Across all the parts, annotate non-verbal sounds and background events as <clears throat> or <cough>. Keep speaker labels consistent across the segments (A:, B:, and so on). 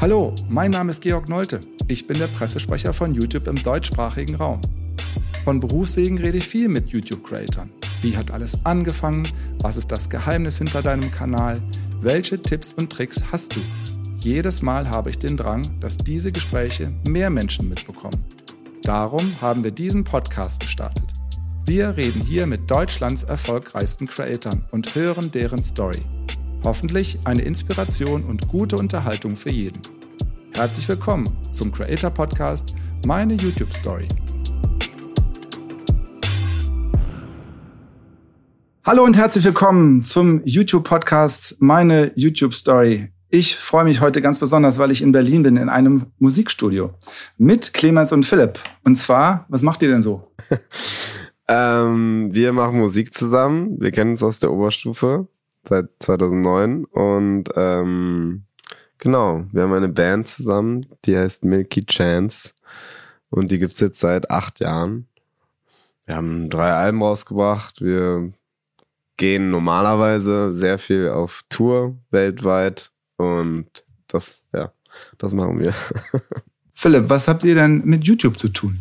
A: Hallo, mein Name ist Georg Nolte. Ich bin der Pressesprecher von YouTube im deutschsprachigen Raum. Von Berufswegen rede ich viel mit YouTube-Creatern. Wie hat alles angefangen? Was ist das Geheimnis hinter deinem Kanal? Welche Tipps und Tricks hast du? Jedes Mal habe ich den Drang, dass diese Gespräche mehr Menschen mitbekommen. Darum haben wir diesen Podcast gestartet. Wir reden hier mit Deutschlands erfolgreichsten Creatoren und hören deren Story. Hoffentlich eine Inspiration und gute Unterhaltung für jeden. Herzlich willkommen zum Creator Podcast Meine YouTube Story. Hallo und herzlich willkommen zum YouTube Podcast Meine YouTube Story. Ich freue mich heute ganz besonders, weil ich in Berlin bin, in einem Musikstudio mit Clemens und Philipp. Und zwar, was macht ihr denn so? <laughs>
B: ähm, wir machen Musik zusammen. Wir kennen uns aus der Oberstufe seit 2009 und ähm, genau, wir haben eine Band zusammen, die heißt Milky Chance und die gibt's jetzt seit acht Jahren. Wir haben drei Alben rausgebracht, wir gehen normalerweise sehr viel auf Tour weltweit und das, ja, das machen wir. <laughs>
A: Philipp, was habt ihr denn mit YouTube zu tun?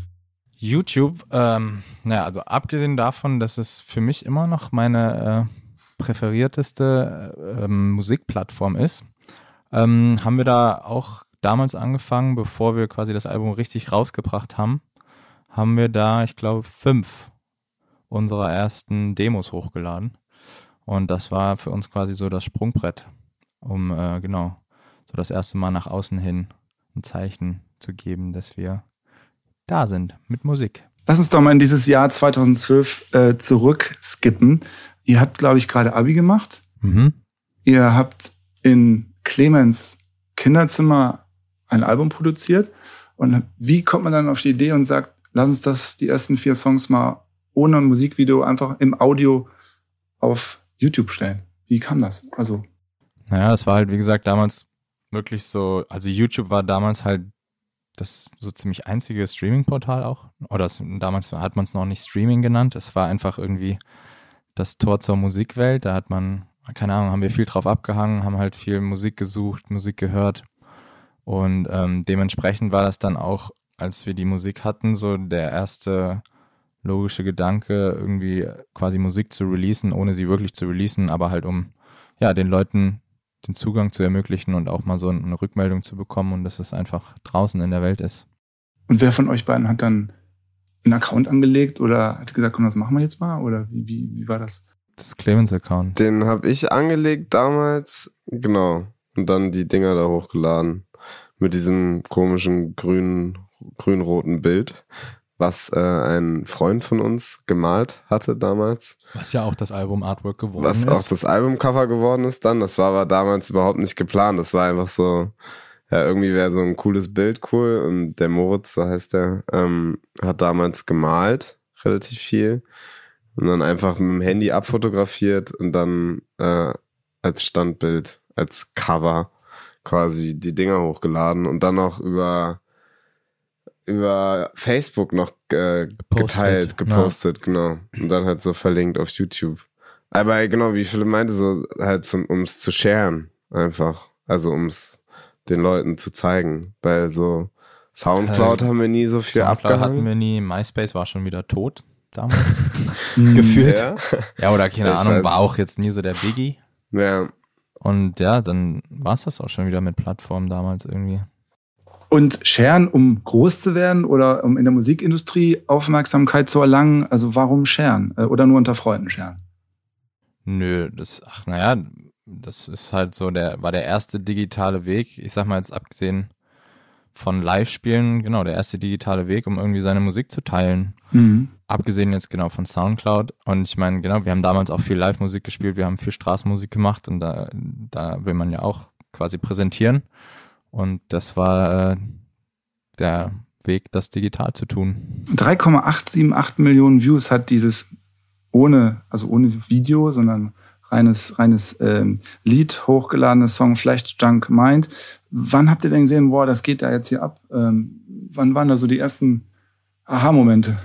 C: YouTube, ähm, naja, also abgesehen davon, dass es für mich immer noch meine äh, präferierteste ähm, Musikplattform ist, ähm, haben wir da auch damals angefangen, bevor wir quasi das Album richtig rausgebracht haben, haben wir da, ich glaube, fünf unserer ersten Demos hochgeladen. Und das war für uns quasi so das Sprungbrett, um äh, genau so das erste Mal nach außen hin ein Zeichen zu geben, dass wir da sind mit Musik.
A: Lass uns doch mal in dieses Jahr 2012 äh, zurückskippen. Ihr habt, glaube ich, gerade Abi gemacht. Mhm. Ihr habt in Clemens Kinderzimmer ein Album produziert. Und wie kommt man dann auf die Idee und sagt, lass uns das, die ersten vier Songs mal ohne ein Musikvideo einfach im Audio auf YouTube stellen? Wie kam das? Also.
C: Naja, das war halt, wie gesagt, damals wirklich so, also YouTube war damals halt das so ziemlich einzige Streaming-Portal auch. Oder das, damals hat man es noch nicht Streaming genannt. Es war einfach irgendwie das Tor zur Musikwelt. Da hat man, keine Ahnung, haben wir viel drauf abgehangen, haben halt viel Musik gesucht, Musik gehört. Und ähm, dementsprechend war das dann auch, als wir die Musik hatten, so der erste logische Gedanke, irgendwie quasi Musik zu releasen, ohne sie wirklich zu releasen, aber halt um ja den Leuten den Zugang zu ermöglichen und auch mal so eine Rückmeldung zu bekommen und dass es einfach draußen in der Welt ist.
A: Und wer von euch beiden hat dann einen Account angelegt oder hat gesagt, komm, das machen wir jetzt mal? Oder wie, wie, wie war das?
C: Das Clemens-Account.
B: Den habe ich angelegt damals, genau. Und dann die Dinger da hochgeladen. Mit diesem komischen grünen, grün-roten Bild, was äh, ein Freund von uns gemalt hatte damals.
C: Was ja auch das Album-Artwork geworden
B: was
C: ist.
B: Was auch das Albumcover geworden ist dann. Das war aber damals überhaupt nicht geplant. Das war einfach so, ja, irgendwie wäre so ein cooles Bild cool. Und der Moritz, so heißt der, ähm, hat damals gemalt, relativ viel. Und dann einfach mit dem Handy abfotografiert und dann äh, als Standbild, als Cover quasi die Dinger hochgeladen und dann noch über über Facebook noch äh, geteilt, gepostet, ja. genau. Und dann halt so verlinkt auf YouTube. Aber genau, wie Philipp meinte, so halt um es zu sharen, einfach. Also um es den Leuten zu zeigen. Weil so Soundcloud äh, haben wir nie so viel Soundcloud abgehangen. hatten
C: wir nie. MySpace war schon wieder tot damals. <laughs> Gefühlt. Ja. ja, oder keine ich Ahnung, weiß. war auch jetzt nie so der Biggie.
B: Ja.
C: Und ja, dann war es das auch schon wieder mit Plattformen damals irgendwie.
A: Und scheren, um groß zu werden oder um in der Musikindustrie Aufmerksamkeit zu erlangen? Also warum scheren? Äh, oder nur unter Freunden scheren?
C: Nö, das, ach naja, das ist halt so der, war der erste digitale Weg. Ich sag mal jetzt abgesehen von Live-Spielen, genau, der erste digitale Weg, um irgendwie seine Musik zu teilen. Mhm. Abgesehen jetzt genau von Soundcloud. Und ich meine, genau, wir haben damals auch viel Live-Musik gespielt, wir haben viel Straßenmusik gemacht und da, da will man ja auch quasi präsentieren. Und das war äh, der Weg, das digital zu tun.
A: 3,878 Millionen Views hat dieses ohne, also ohne Video, sondern reines, reines ähm, Lied, hochgeladenes Song Flash Junk Mind. Wann habt ihr denn gesehen, boah, das geht da jetzt hier ab? Ähm, wann waren da so die ersten Aha-Momente?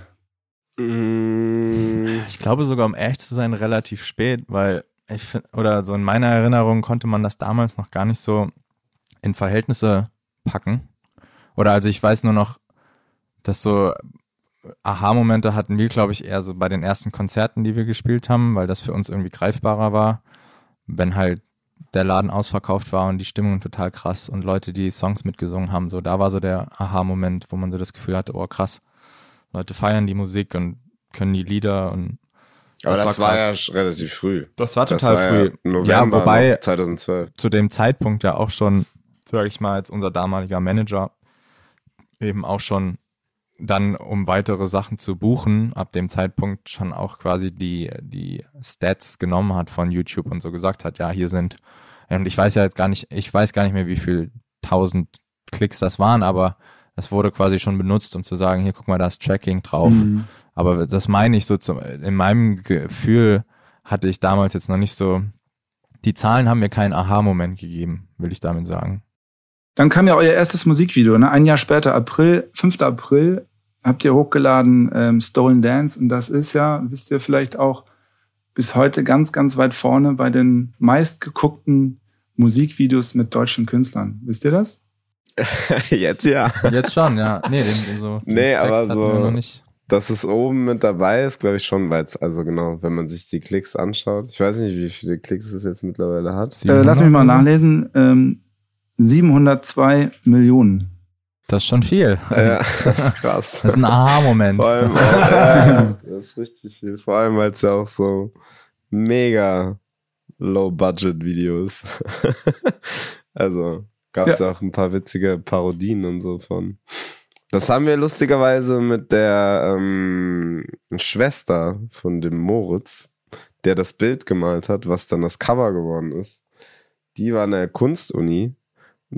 C: Mm. Ich glaube sogar, um ehrlich zu sein, relativ spät, weil ich finde, oder so in meiner Erinnerung konnte man das damals noch gar nicht so in Verhältnisse packen. Oder also ich weiß nur noch, dass so Aha-Momente hatten wir, glaube ich, eher so bei den ersten Konzerten, die wir gespielt haben, weil das für uns irgendwie greifbarer war. Wenn halt der Laden ausverkauft war und die Stimmung total krass und Leute, die Songs mitgesungen haben, so da war so der Aha-Moment, wo man so das Gefühl hatte, oh krass, Leute feiern die Musik und können die Lieder und
B: Aber
C: Das
B: das,
C: war
B: war, ja relativ früh.
C: das war
B: Das
C: total
B: war
C: früh.
B: Ja, November
C: ja, wobei
B: noch 2012.
C: zu dem Zeitpunkt ja auch schon, sage ich mal, als unser damaliger Manager eben auch schon dann, um weitere Sachen zu buchen, ab dem Zeitpunkt schon auch quasi die, die Stats genommen hat von YouTube und so gesagt hat, ja, hier sind, und ich weiß ja jetzt gar nicht, ich weiß gar nicht mehr, wie viel tausend Klicks das waren, aber das wurde quasi schon benutzt, um zu sagen, hier guck mal, da ist Tracking drauf.
A: Mhm.
C: Aber das meine ich so zum, in meinem Gefühl hatte ich damals jetzt noch nicht so, die Zahlen haben mir keinen Aha-Moment gegeben, will ich damit sagen.
A: Dann kam ja euer erstes Musikvideo, ne? Ein Jahr später, April, 5. April, habt ihr hochgeladen ähm, Stolen Dance und das ist ja, wisst ihr vielleicht auch, bis heute ganz, ganz weit vorne bei den meistgeguckten Musikvideos mit deutschen Künstlern. Wisst ihr das? <laughs>
B: Jetzt ja.
C: Jetzt schon, ja. Nee, den, so, den
B: Nee, aber so-
C: Noch nicht.
B: Dass es oben mit dabei ist, glaube ich schon, weil es, also genau, wenn man sich die Klicks anschaut. Ich weiß nicht, wie viele Klicks es jetzt mittlerweile hat.
A: Äh, lass mich mal
C: 700?
A: nachlesen. Ähm, 702 Millionen.
C: Das ist schon viel.
B: Ja, <laughs> das ist krass.
C: Das ist ein Aha-Moment.
B: Vor allem auch, <laughs> ja, das ist richtig viel. Vor allem, weil es ja auch so mega Low-Budget-Video ist. <laughs> also gab es ja. auch ein paar witzige Parodien und so von. Das haben wir lustigerweise mit der ähm, Schwester von dem Moritz, der das Bild gemalt hat, was dann das Cover geworden ist. Die war an der Kunstuni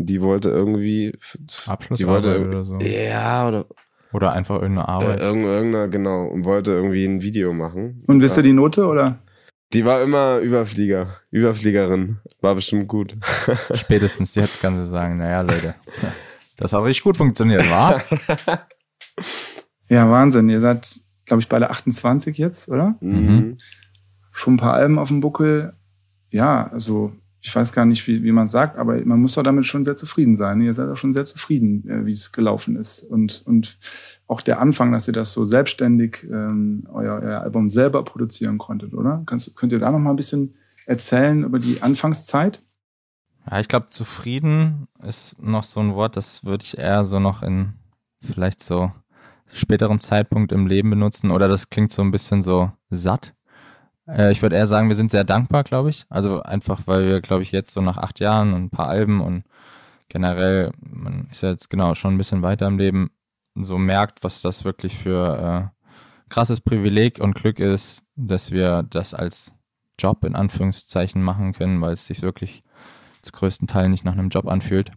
B: die wollte irgendwie. Die
C: Abschlussarbeit
B: wollte,
C: oder so.
B: Ja, oder
C: Oder einfach irgendeine
B: äh,
C: Arbeit.
B: irgend- irgendeiner, genau, und wollte irgendwie ein Video machen.
A: Und wisst ihr die Note oder?
B: Die war immer Überflieger, Überfliegerin. War bestimmt gut. <laughs>
C: Spätestens jetzt kann sie sagen, naja, Leute, das hat richtig gut funktioniert, war?
A: Ja, Wahnsinn. Ihr seid, glaube ich, beide 28 jetzt, oder?
C: Mhm.
A: Schon ein paar Alben auf dem Buckel. Ja, also ich weiß gar nicht, wie, wie man sagt, aber man muss doch damit schon sehr zufrieden sein. Ihr seid auch schon sehr zufrieden, äh, wie es gelaufen ist. Und, und auch der Anfang, dass ihr das so selbstständig ähm, euer, euer Album selber produzieren konntet, oder? Kannst, könnt ihr da noch mal ein bisschen erzählen über die Anfangszeit?
C: Ja, ich glaube, zufrieden ist noch so ein Wort, das würde ich eher so noch in vielleicht so späterem Zeitpunkt im Leben benutzen. Oder das klingt so ein bisschen so satt. Äh, ich würde eher sagen, wir sind sehr dankbar, glaube ich. Also einfach, weil wir, glaube ich, jetzt so nach acht Jahren und ein paar Alben und generell, man ist ja jetzt genau schon ein bisschen weiter im Leben, so merkt, was das wirklich für äh, krasses Privileg und Glück ist, dass wir das als Job in Anführungszeichen machen können, weil es sich wirklich zu größten Teilen nicht nach einem Job anfühlt.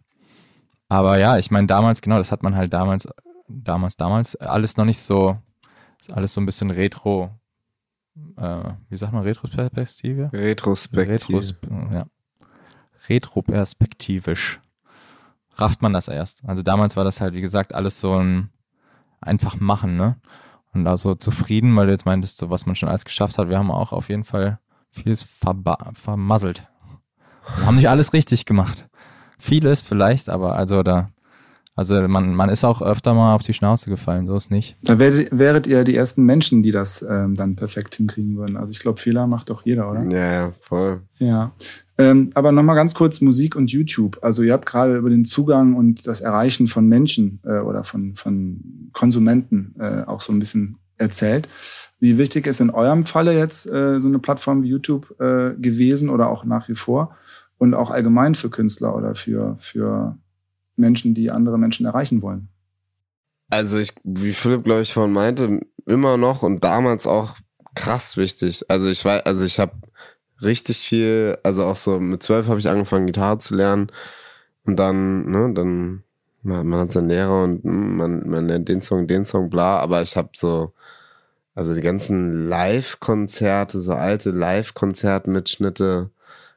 C: Aber ja, ich meine, damals, genau, das hat man halt damals, damals, damals, alles noch nicht so, alles so ein bisschen retro, äh, wie sagt man, Retroperspektive?
B: Retrospektiv.
C: Retros, ja. Retroperspektivisch rafft man das erst. Also damals war das halt, wie gesagt, alles so ein einfach machen, ne? Und da so zufrieden, weil du jetzt meintest, so was man schon alles geschafft hat. Wir haben auch auf jeden Fall vieles vermasselt. Wir haben nicht alles richtig gemacht. Vieles vielleicht, aber also da, also man, man ist auch öfter mal auf die Schnauze gefallen, so ist nicht.
A: Da wäret, wäret ihr die ersten Menschen, die das ähm, dann perfekt hinkriegen würden. Also ich glaube, Fehler macht doch jeder, oder?
B: Ja, ja, voll.
A: Ja. Ähm, aber nochmal ganz kurz Musik und YouTube. Also ihr habt gerade über den Zugang und das Erreichen von Menschen äh, oder von, von Konsumenten äh, auch so ein bisschen erzählt. Wie wichtig ist in eurem Falle jetzt äh, so eine Plattform wie YouTube äh, gewesen oder auch nach wie vor? Und auch allgemein für Künstler oder für, für Menschen, die andere Menschen erreichen wollen?
B: Also ich, wie Philipp, glaube ich, vorhin meinte, immer noch und damals auch krass wichtig. Also ich weiß, also ich habe richtig viel, also auch so mit zwölf habe ich angefangen, Gitarre zu lernen. Und dann, ne, dann, man, hat seinen Lehrer und man, man lernt den Song, den Song, bla, aber ich habe so, also die ganzen Live-Konzerte, so alte Live-Konzertmitschnitte,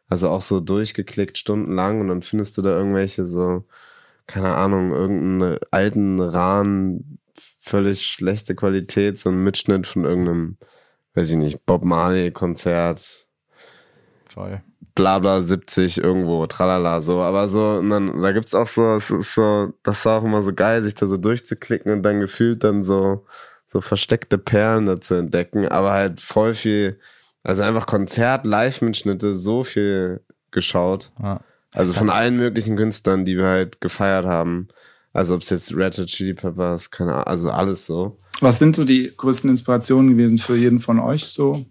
B: also auch so durchgeklickt stundenlang und dann findest du da irgendwelche so, keine Ahnung, irgendeinen alten Rahn, völlig schlechte Qualität, so ein Mitschnitt von irgendeinem, weiß ich nicht, Bob Marley-Konzert.
C: Voll.
B: Blabla 70 irgendwo, tralala, so. Aber so, und dann, da gibt's auch so, es ist so, das war auch immer so geil, sich da so durchzuklicken und dann gefühlt dann so, so versteckte Perlen da zu entdecken, aber halt voll viel, also einfach Konzert, Live-Mitschnitte, so viel geschaut.
C: Ja.
B: Also von allen möglichen Künstlern, die wir halt gefeiert haben. Also ob es jetzt Red Hot Chili Peppers, keine Ahnung, also alles so.
A: Was sind so die größten Inspirationen gewesen für jeden von euch so?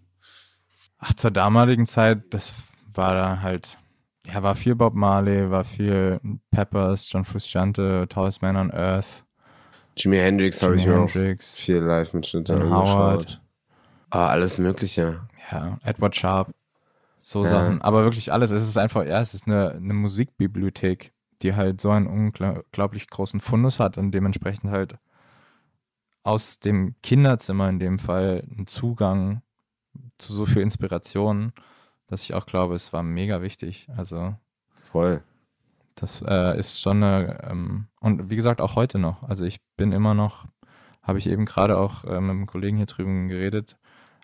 C: Ach, zur damaligen Zeit, das war da halt, ja, war viel Bob Marley, war viel Peppers, John Frusciante, Tallest Man on Earth,
B: Jimi Hendrix habe ich
C: Jimi
B: mir auch
C: Hendrix,
B: viel Live-Mitschnitte
C: Dan
B: angeschaut.
C: Howard,
B: Ah, alles Mögliche.
C: ja, Edward Sharp, so
B: Ja.
C: Sachen. Aber wirklich alles. Es ist einfach, ja, es ist eine, eine Musikbibliothek, die halt so einen unglaublich großen Fundus hat und dementsprechend halt aus dem Kinderzimmer in dem Fall einen Zugang zu so viel Inspiration, dass ich auch glaube, es war mega wichtig. Also
B: Voll.
C: Das äh, ist schon eine, ähm, und wie gesagt, auch heute noch. Also ich bin immer noch, habe ich eben gerade auch äh, mit einem Kollegen hier drüben geredet.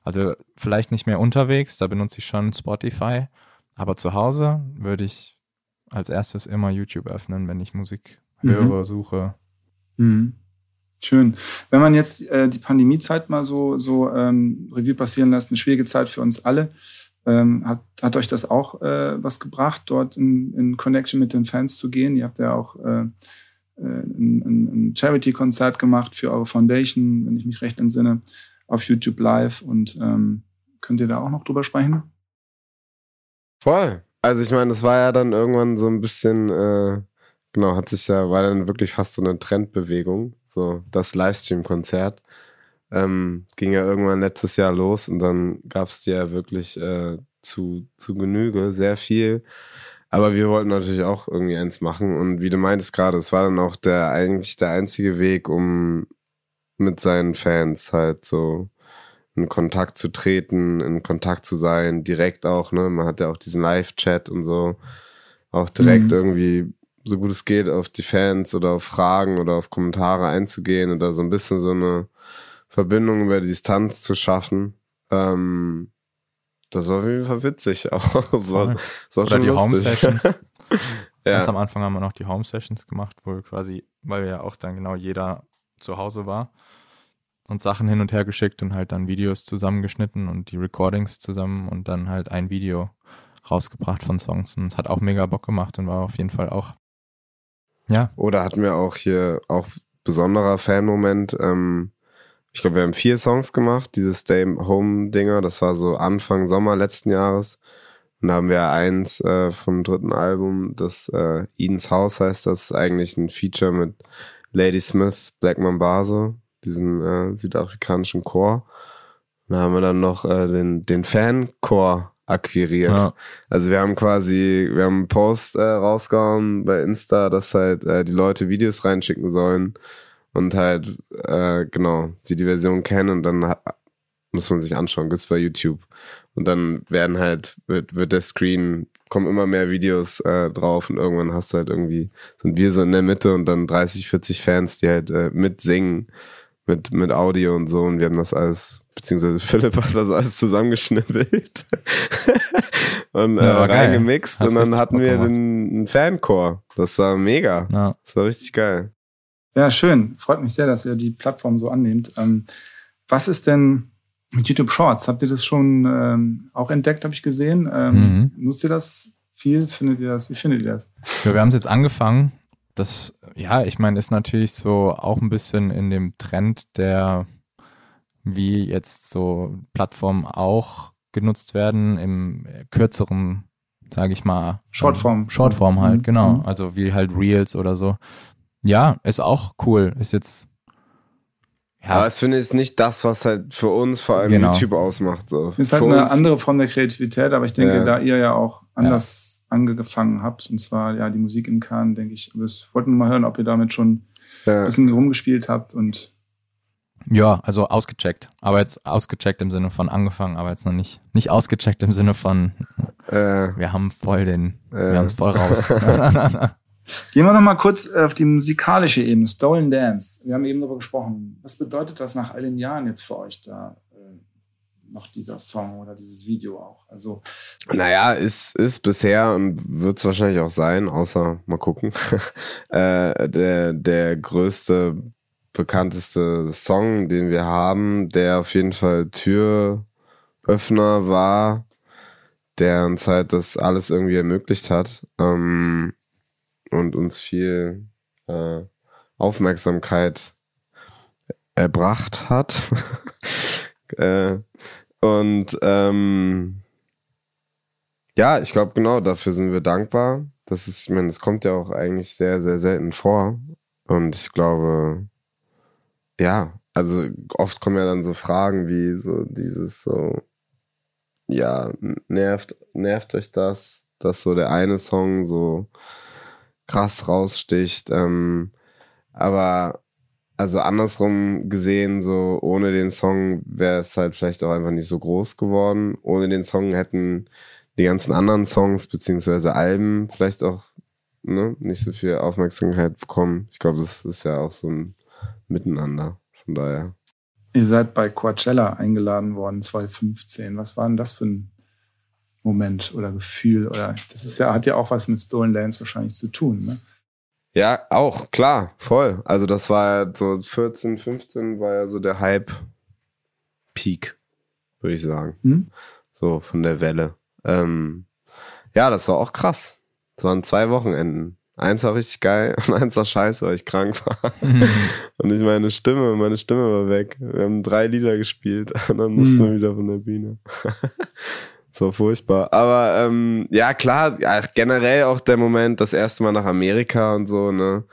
C: Also vielleicht nicht mehr unterwegs, da benutze ich schon Spotify, aber zu Hause würde ich als erstes immer YouTube öffnen, wenn ich Musik
A: Mhm.
C: höre, suche.
A: Mhm. Schön. Wenn man jetzt äh, die Pandemiezeit mal so, so ähm, Revue passieren lässt, eine schwierige Zeit für uns alle, ähm, hat, hat euch das auch äh, was gebracht, dort in, in Connection mit den Fans zu gehen? Ihr habt ja auch äh, äh, ein, ein Charity-Konzert gemacht für eure Foundation, wenn ich mich recht entsinne, auf YouTube Live. Und ähm, könnt ihr da auch noch drüber sprechen?
B: Voll. Also ich meine, das war ja dann irgendwann so ein bisschen, äh, genau, hat sich ja, war dann wirklich fast so eine Trendbewegung, so das Livestream-Konzert. Ähm, ging ja irgendwann letztes Jahr los und dann gab es die ja wirklich äh, zu, zu Genüge, sehr viel. Aber wir wollten natürlich auch irgendwie eins machen und wie du meintest gerade, es war dann auch der eigentlich der einzige Weg, um mit seinen Fans halt so in Kontakt zu treten, in Kontakt zu sein, direkt auch, ne? Man hat ja auch diesen Live-Chat und so. Auch direkt
A: Mhm.
B: irgendwie, so gut es geht, auf die Fans oder auf Fragen oder auf Kommentare einzugehen oder so ein bisschen so eine Verbindung über die Distanz zu schaffen. Ähm, das war auf jeden Fall witzig <laughs> auch. Das war, das war
C: Oder
B: schon
C: die Home
B: lustig.
C: Sessions. <laughs> Ganz
B: ja.
C: am Anfang haben wir noch die Home Sessions gemacht, wo wir quasi, weil ja auch dann genau jeder zu Hause war und Sachen hin und her geschickt und halt dann Videos zusammengeschnitten und die Recordings zusammen und dann halt ein Video rausgebracht von Songs. Und es hat auch mega Bock gemacht und war auf jeden Fall auch, ja,
B: Oder hatten wir auch hier auch besonderer Fan-Moment. Ähm, ich glaube, wir haben vier Songs gemacht, dieses Stay Home Dinger. Das war so Anfang Sommer letzten Jahres. Und da haben wir eins äh, vom dritten Album, das äh, Edens House heißt. Das ist eigentlich ein Feature mit Lady Smith, Black Mambazo, diesem äh, südafrikanischen Chor. Und da haben wir dann noch äh, den, den Fan-Chor akquiriert.
C: ja.
B: Also wir haben quasi, wir haben einen Post äh, rausgehauen bei Insta, dass halt äh, die Leute Videos reinschicken sollen und halt, äh, genau, sie die Version kennen und dann muss man sich anschauen, gibt's bei YouTube. Und dann werden halt, wird, wird der Screen, kommen immer mehr Videos äh, drauf und irgendwann hast du halt irgendwie, sind wir so in der Mitte und dann 30, 40 Fans, die halt äh, mitsingen mit, mit Audio und so und wir haben das alles, beziehungsweise <laughs> Philipp hat das alles zusammengeschnippelt <laughs> und äh,
C: Ja,
B: reingemixt und dann hatten wir
C: gemacht.
B: den, einen Fanchor. Das war mega.
C: ja.
B: Das war richtig geil.
A: Ja, schön. Freut mich sehr, dass ihr die Plattform so annehmt. Ähm, was ist denn mit YouTube Shorts? Habt ihr das schon ähm, auch entdeckt, habe ich gesehen? Ähm,
C: Mhm.
A: Nutzt ihr das viel? Findet ihr das? Wie findet ihr das?
C: Ja, wir haben es jetzt angefangen. Das, ja, ich meine, ist natürlich so auch ein bisschen in dem Trend, der wie jetzt so Plattformen auch genutzt werden, im kürzeren, sage ich mal.
A: Shortform.
C: ähm, Shortform halt,
A: Mhm.
C: genau.
A: Mhm.
C: Also wie halt Reels oder so. Ja, ist auch cool. Ist jetzt. Ja,
B: Aber es finde ich ist nicht das, was halt für uns vor allem
C: Genau.
B: YouTube ausmacht. So.
A: Ist halt
B: für
A: eine
B: uns,
A: andere Form der Kreativität, aber ich denke,
B: Ja.
A: da ihr ja auch anders angefangen habt, und zwar ja die Musik im Kahn, denke ich, aber ich wollte nur mal hören, ob ihr damit schon ein
B: Ja.
A: bisschen rumgespielt habt und
C: ja, also ausgecheckt. Aber jetzt ausgecheckt im Sinne von angefangen, aber jetzt noch nicht. Nicht ausgecheckt im Sinne von,
B: Äh,
C: wir haben voll den,
B: Äh.
C: wir haben es voll raus. <laughs> <laughs>
A: Gehen wir noch mal kurz auf die musikalische Ebene, Stolen Dance. Wir haben eben darüber gesprochen. Was bedeutet das nach all den Jahren jetzt für euch da, äh, noch dieser Song oder dieses Video auch. Also
B: naja, ist, ist bisher und wird es wahrscheinlich auch sein, außer mal gucken, <laughs> äh, der, der größte, bekannteste Song, den wir haben, der auf jeden Fall Türöffner war, der uns halt das alles irgendwie ermöglicht hat ähm, und uns viel äh, Aufmerksamkeit erbracht hat. <laughs> äh, und ähm, ja, ich glaube genau, dafür sind wir dankbar. Das ist, ich meine, es kommt ja auch eigentlich sehr, sehr selten vor. Und ich glaube, ja, also oft kommen ja dann so Fragen wie so dieses so, ja, nervt, nervt euch das, dass so der eine Song so krass raussticht. Ähm, aber also andersrum gesehen, so ohne den Song wäre es halt vielleicht auch einfach nicht so groß geworden. Ohne den Song hätten die ganzen anderen Songs beziehungsweise Alben vielleicht auch ne, nicht so viel Aufmerksamkeit bekommen. Ich glaube, das ist ja auch so ein Miteinander. Von daher.
A: Ihr seid bei Coachella eingeladen worden 2015. Was war denn das für ein Moment oder Gefühl? Oder das ist ja, hat ja auch was mit Stolen Lands wahrscheinlich zu tun, ne?
B: Ja, auch, klar, voll. Also das war ja so 14, 15 war ja so der Hype-Peak, würde ich sagen. Hm? So von der Welle. Ähm, ja, das war auch krass. Es waren zwei Wochenenden. Eins war richtig geil <laughs> und eins war scheiße, weil ich krank war. Mhm. <laughs> Und ich meine Stimme, meine Stimme war weg. Wir haben drei Lieder gespielt <laughs> und dann mussten mhm. wir wieder von der Bühne. So furchtbar. Aber ähm, ja, klar, ja, generell auch der Moment, das erste Mal nach Amerika und so, ne?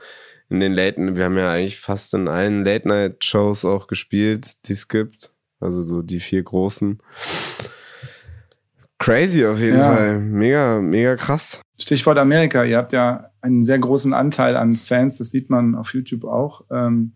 B: In den Late, wir haben ja eigentlich fast in allen Late-Night-Shows auch gespielt, die es gibt. Also so die vier großen. Crazy auf jeden ja. Fall. Mega, mega krass.
A: Stichwort Amerika. Ihr habt ja einen sehr großen Anteil an Fans, das sieht man auf YouTube auch, ähm,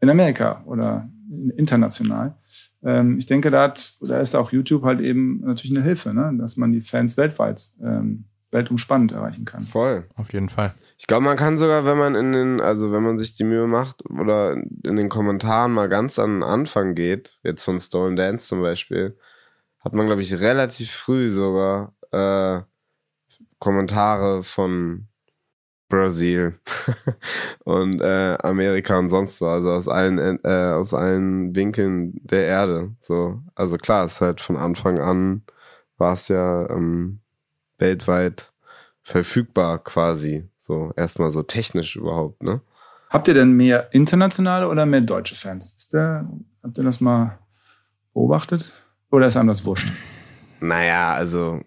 A: in Amerika oder international ähm, ich denke, da, hat, da ist auch YouTube halt eben natürlich eine Hilfe, ne? dass man die Fans weltweit, ähm, weltumspannend erreichen kann.
B: Voll.
C: Auf jeden Fall.
B: Ich glaube, man kann sogar, wenn man in den, also wenn man sich die Mühe macht oder in den Kommentaren mal ganz an den Anfang geht, jetzt von Stolen Dance zum Beispiel, hat man, glaube ich, relativ früh sogar äh, Kommentare von Brasil <laughs> und äh, Amerika und sonst was, also aus allen äh, aus allen Winkeln der Erde. So, also klar, es ist halt von Anfang an war es ja ähm, weltweit verfügbar quasi. So erstmal so technisch überhaupt, ne?
A: Habt ihr denn mehr internationale oder mehr deutsche Fans? Ist der, habt ihr das mal beobachtet? Oder ist einem das wurscht?
B: Naja, also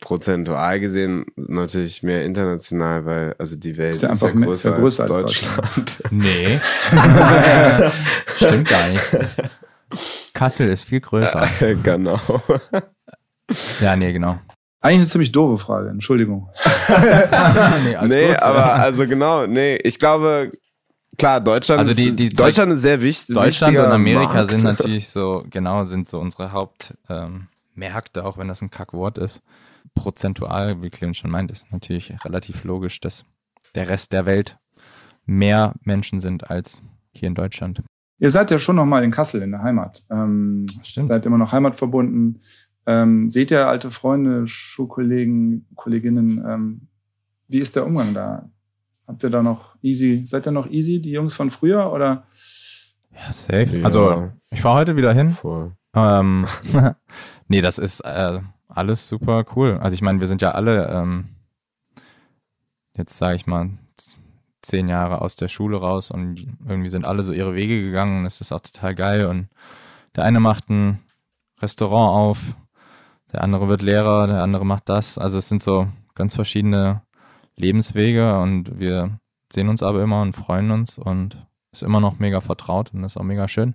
B: prozentual gesehen natürlich mehr international, weil also die Welt ist ja, ist ja größer, ist ja größer als, als Deutschland. Deutschland. <laughs> <laughs>
C: Nee. Stimmt gar nicht. Kassel ist viel größer. <laughs>
B: genau.
C: Ja, nee, genau.
A: Eigentlich eine ziemlich doofe Frage, Entschuldigung.
B: nee, nee aber also genau, nee, ich glaube, klar, Deutschland, also die, die ist, Deutschland ist sehr wichtig.
C: Deutschland und Amerika Markt. sind natürlich so, genau, sind so unsere Hauptmärkte, ähm, auch wenn das ein Kackwort ist prozentual, wie Clemens schon meint, ist natürlich relativ logisch, dass der Rest der Welt mehr Menschen sind als hier in Deutschland.
A: Ihr seid ja schon noch mal in Kassel in der Heimat. Ähm, Stimmt. Seid immer noch heimatverbunden. Ähm, seht ihr alte Freunde, Schulkollegen, Kolleginnen? Ähm, wie ist der Umgang da? Habt ihr da noch easy? Seid ihr noch easy, die Jungs von früher oder?
C: Ja, safe. Ja. Also ich fahre heute wieder hin. Voll. Ähm, <laughs> nee, das ist äh, alles super cool. Also ich meine, wir sind ja alle ähm, jetzt sage ich mal zehn Jahre aus der Schule raus und irgendwie sind alle so ihre Wege gegangen und es ist auch total geil und der eine macht ein Restaurant auf, der andere wird Lehrer, der andere macht das. Also es sind so ganz verschiedene Lebenswege und wir sehen uns aber immer und freuen uns und ist immer noch mega vertraut und ist auch mega schön.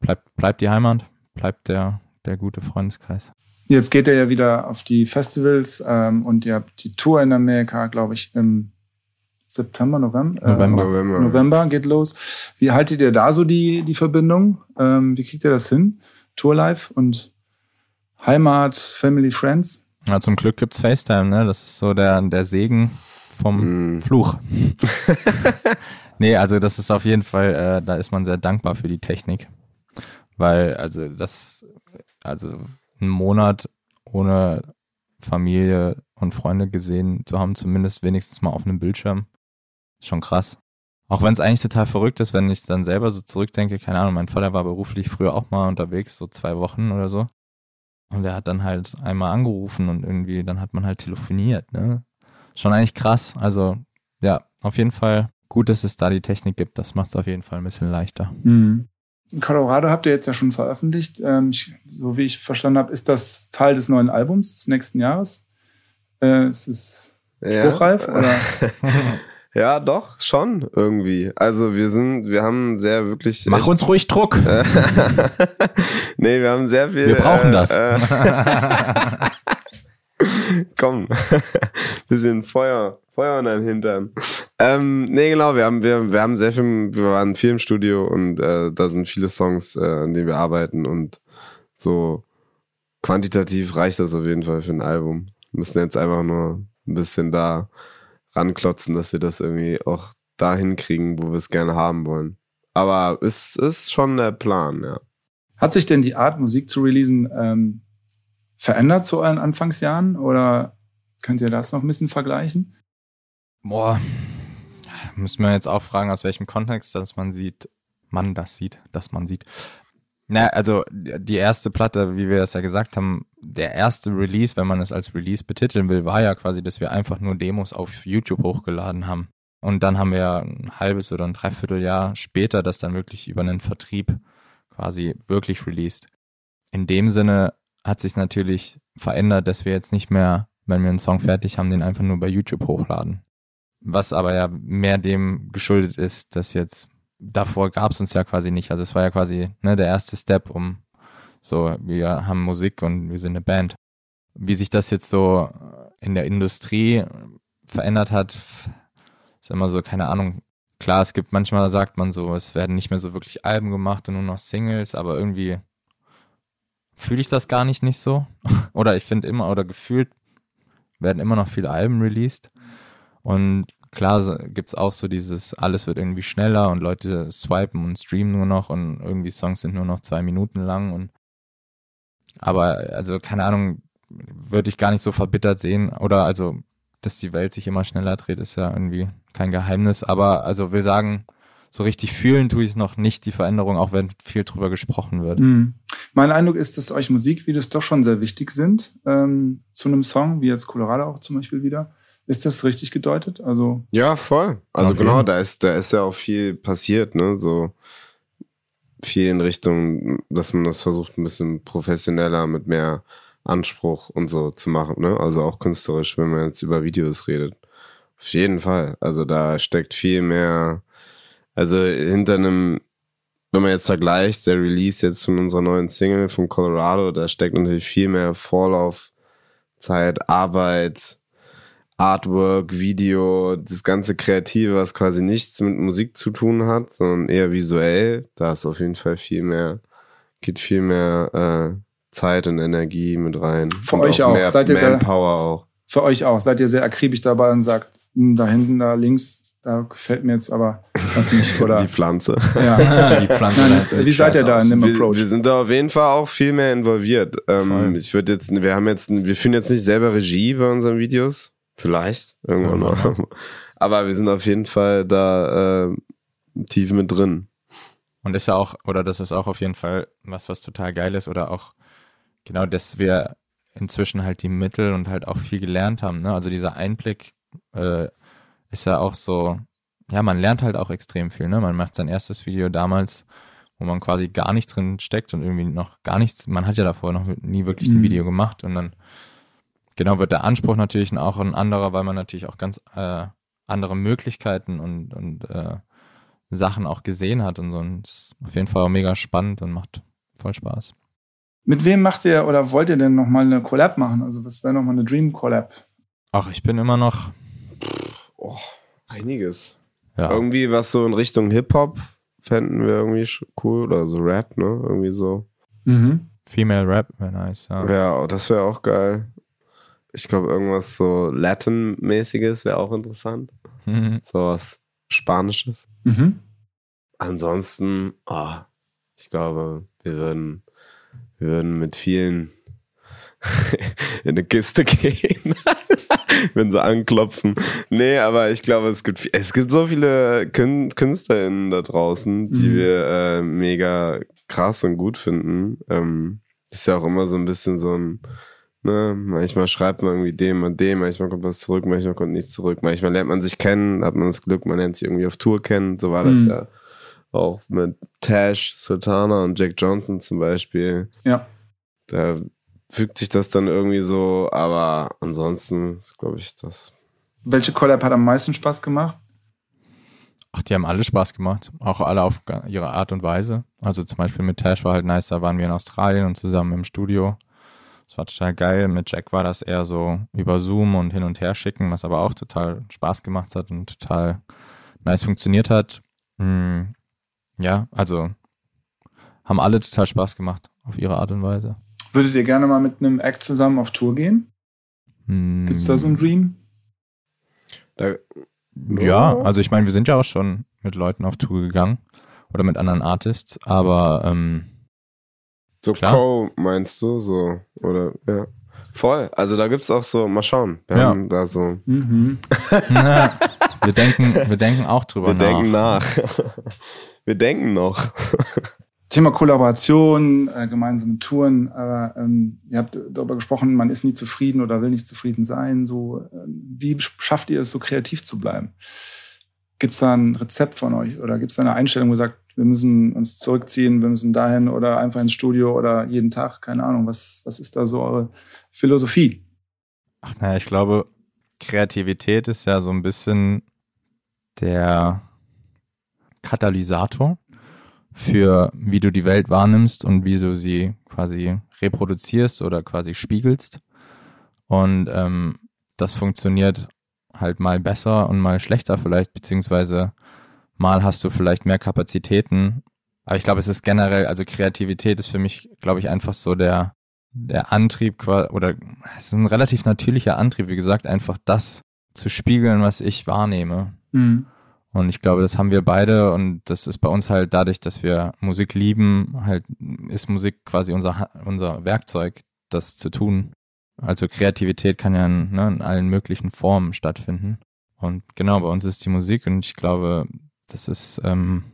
C: Bleibt, bleibt die Heimat, bleibt der der gute Freundeskreis.
A: Jetzt geht er ja wieder auf die Festivals ähm, und ihr habt die Tour in Amerika, glaube ich, im September, November,
C: äh, November.
A: November. November geht los. Wie haltet ihr da so die, die Verbindung? Ähm, wie kriegt ihr das hin? Tour live und Heimat, Family, Friends?
C: Ja, zum Glück gibt's FaceTime, ne? Das ist so der, der Segen vom mm. Fluch. <laughs> nee, also das ist auf jeden Fall, äh, da ist man sehr dankbar für die Technik Weil, also das, also einen Monat ohne Familie und Freunde gesehen zu haben, zumindest wenigstens mal auf einem Bildschirm, schon krass. Auch wenn es eigentlich total verrückt ist, wenn ich dann selber so zurückdenke, keine Ahnung, mein Vater war beruflich früher auch mal unterwegs, so zwei Wochen oder so. Und er hat dann halt einmal angerufen und irgendwie, dann hat man halt telefoniert, ne? Schon eigentlich krass. Also, ja, auf jeden Fall gut, dass es da die Technik gibt. Das macht es auf jeden Fall ein bisschen leichter.
A: Mhm. Colorado habt ihr jetzt ja schon veröffentlicht. Ähm, ich, so wie ich verstanden habe, ist das Teil des neuen Albums des nächsten Jahres. Äh, ist es spruchreif ja. <laughs> oder?
B: Ja, doch, schon irgendwie. Also wir sind, wir haben sehr wirklich.
C: Mach echt, uns ruhig Druck. <laughs>
B: nee, wir haben sehr viel.
C: Wir brauchen äh, das. Äh, <laughs>
B: komm, bisschen Feuer, Feuer deinen Hintern. Ähm, nee, genau, wir haben, wir, wir haben sehr viel, wir waren viel im Studio und äh, da sind viele Songs, äh, an denen wir arbeiten und so quantitativ reicht das auf jeden Fall für ein Album. Wir müssen jetzt einfach nur ein bisschen da ranklotzen, dass wir das irgendwie auch dahin kriegen, wo wir es gerne haben wollen. Aber es ist schon der Plan, ja.
A: Hat sich denn die Art, Musik zu releasen, ähm, verändert zu euren Anfangsjahren? Oder könnt ihr das noch ein bisschen vergleichen?
C: Boah, müssen wir jetzt auch fragen, aus welchem Kontext, dass man sieht, man das sieht, dass man sieht. Na, also die erste Platte, wie wir es ja gesagt haben, der erste Release, wenn man es als Release betiteln will, war ja quasi, dass wir einfach nur Demos auf YouTube hochgeladen haben. Und dann haben wir ein halbes oder ein Dreivierteljahr später das dann wirklich über einen Vertrieb quasi wirklich released. In dem Sinne hat sich natürlich verändert, dass wir jetzt nicht mehr, wenn wir einen Song fertig haben, den einfach nur bei YouTube hochladen. Was aber ja mehr dem geschuldet ist, dass jetzt davor gab es uns ja quasi nicht. Also es war ja quasi ne, der erste Step, um so, wir haben Musik und wir sind eine Band. Wie sich das jetzt so in der Industrie verändert hat, ist immer so, keine Ahnung. Klar, es gibt manchmal, sagt man so, es werden nicht mehr so wirklich Alben gemacht und nur noch Singles, aber irgendwie fühle ich das gar nicht nicht so. <laughs> oder ich finde immer, oder gefühlt werden immer noch viele Alben released. Und klar gibt's auch so dieses, alles wird irgendwie schneller und Leute swipen und streamen nur noch und irgendwie Songs sind nur noch zwei Minuten lang und aber also keine Ahnung, würde ich gar nicht so verbittert sehen oder also, dass die Welt sich immer schneller dreht, ist ja irgendwie kein Geheimnis, aber also will sagen, so richtig fühlen tue ich noch nicht die Veränderung, auch wenn viel drüber gesprochen wird. Mhm.
A: Mein Eindruck ist, dass euch Musikvideos doch schon sehr wichtig sind ähm, zu einem Song, wie jetzt Colorado auch zum Beispiel wieder. Ist das richtig gedeutet? Also
B: ja, voll. Also okay. genau, da ist da ist ja auch viel passiert, ne? So viel in Richtung, dass man das versucht, ein bisschen professioneller mit mehr Anspruch und so zu machen, ne? Also auch künstlerisch, wenn man jetzt über Videos redet. Auf jeden Fall. Also da steckt viel mehr, also hinter einem, wenn man jetzt vergleicht, der Release jetzt von unserer neuen Single von Colorado, da steckt natürlich viel mehr Vorlaufzeit, Arbeit, Artwork, Video, das ganze Kreative, was quasi nichts mit Musik zu tun hat, sondern eher visuell, da ist auf jeden Fall viel mehr, geht viel mehr äh, Zeit und Energie mit rein.
A: Für und euch auch. Mehr,
B: Seid ihr Manpower auch.
A: Für euch auch. Seid ihr sehr akribisch dabei und sagt, hm, da hinten, da links, da gefällt mir jetzt aber was nicht, <laughs> oder?
B: Die Pflanze.
A: Ja, <laughs> die Pflanze. Nein, das, wie seid ihr da in dem Approach?
B: Wir, wir, sind da auf jeden Fall auch viel mehr involviert. Ähm, ich würde jetzt, wir haben jetzt, wir führen jetzt nicht selber Regie bei unseren Videos. Vielleicht, irgendwann ja, mal. Aber wir sind auf jeden Fall da äh, tief mit drin.
C: Und ist ja auch, oder das ist auch auf jeden Fall was, was total geil ist, oder auch genau, dass wir inzwischen halt die Mittel und halt auch viel gelernt haben. Ne? Also dieser Einblick äh, ist ja auch so, ja, man lernt halt auch extrem viel. Ne? Man macht sein erstes Video damals, wo man quasi gar nicht drin steckt und irgendwie noch gar nichts, man hat ja davor noch nie wirklich ein mhm. Video gemacht und dann genau wird der Anspruch natürlich auch ein anderer, weil man natürlich auch ganz äh, andere Möglichkeiten und, und äh, Sachen auch gesehen hat und so. Und ist auf jeden Fall auch mega spannend und macht voll Spaß.
A: Mit wem macht ihr oder wollt ihr denn nochmal eine Collab machen? Also was wäre nochmal eine Dream Collab?
C: Ach, ich bin immer noch.
B: Oh, einiges. Ja. Irgendwie was so in Richtung Hip-Hop fänden wir irgendwie cool oder so Rap, ne? Irgendwie so.
C: Mhm. Female Rap wäre nice,
B: ja. Ja, das wäre auch geil. Ich glaube, irgendwas so Latin-mäßiges wäre auch interessant. Mhm. So was Spanisches. Mhm. Ansonsten, oh, ich glaube, wir würden, wir würden mit vielen <laughs> in eine Kiste gehen, <laughs> wenn sie anklopfen. Nee, aber ich glaube, es gibt, es gibt so viele KünstlerInnen da draußen, die mhm. wir äh, mega krass und gut finden. Ähm, ist ja auch immer so ein bisschen so ein, ne, manchmal schreibt man irgendwie dem und dem, manchmal kommt was zurück, manchmal kommt nichts zurück, manchmal lernt man sich kennen, hat man das Glück, man lernt sich irgendwie auf Tour kennen. So war das mhm. ja auch mit Tash, Sultana und Jack Johnson zum Beispiel.
A: Ja.
B: Da fügt sich das dann irgendwie so, aber ansonsten glaube ich das.
A: Welche Collab hat am meisten Spaß gemacht?
C: Ach, die haben alle Spaß gemacht. Auch alle auf ihre Art und Weise. Also zum Beispiel mit Tash war halt nice, da waren wir in Australien und zusammen im Studio. War total geil. Mit Jack war das eher so über Zoom und hin und her schicken, was aber auch total Spaß gemacht hat und total nice funktioniert hat. Hm, ja, also haben alle total Spaß gemacht auf ihre Art und Weise.
A: Würdet ihr gerne mal mit einem Act zusammen auf Tour gehen? Hm. Gibt es da so einen Dream?
C: Da, ja, also ich meine, wir sind ja auch schon mit Leuten auf Tour gegangen oder mit anderen Artists, aber ähm,
B: so klar. Co meinst du so oder ja. Voll. Also da gibt's auch so, mal schauen. Wir ja. haben da so. Mhm.
C: ja, <laughs> wir denken, wir denken auch drüber
B: wir nach. Wir denken nach. <laughs> wir denken noch.
A: Thema Kollaboration, äh, gemeinsame Touren, aber ähm, ihr habt darüber gesprochen, man ist nie zufrieden oder will nicht zufrieden sein. So, äh, wie schafft ihr es, so kreativ zu bleiben? Gibt es da ein Rezept von euch oder gibt es da eine Einstellung, wo ihr sagt, wir müssen uns zurückziehen, wir müssen dahin oder einfach ins Studio oder jeden Tag, keine Ahnung, was, was ist da so eure Philosophie?
C: Ach naja, ich glaube, Kreativität ist ja so ein bisschen der Katalysator für wie du die Welt wahrnimmst und wie du sie quasi reproduzierst oder quasi spiegelst. Und ähm, das funktioniert halt mal besser und mal schlechter vielleicht, beziehungsweise mal hast du vielleicht mehr Kapazitäten. Aber ich glaube, es ist generell, also Kreativität ist für mich, glaube ich, einfach so der, der Antrieb oder es ist ein relativ natürlicher Antrieb, wie gesagt, einfach das zu spiegeln, was ich wahrnehme. Mhm. Und ich glaube, das haben wir beide und das ist bei uns halt dadurch, dass wir Musik lieben, halt ist Musik quasi unser, unser Werkzeug, das zu tun. Also Kreativität kann ja in, ne, in allen möglichen Formen stattfinden. Und genau, bei uns ist die Musik und ich glaube, das ist ähm,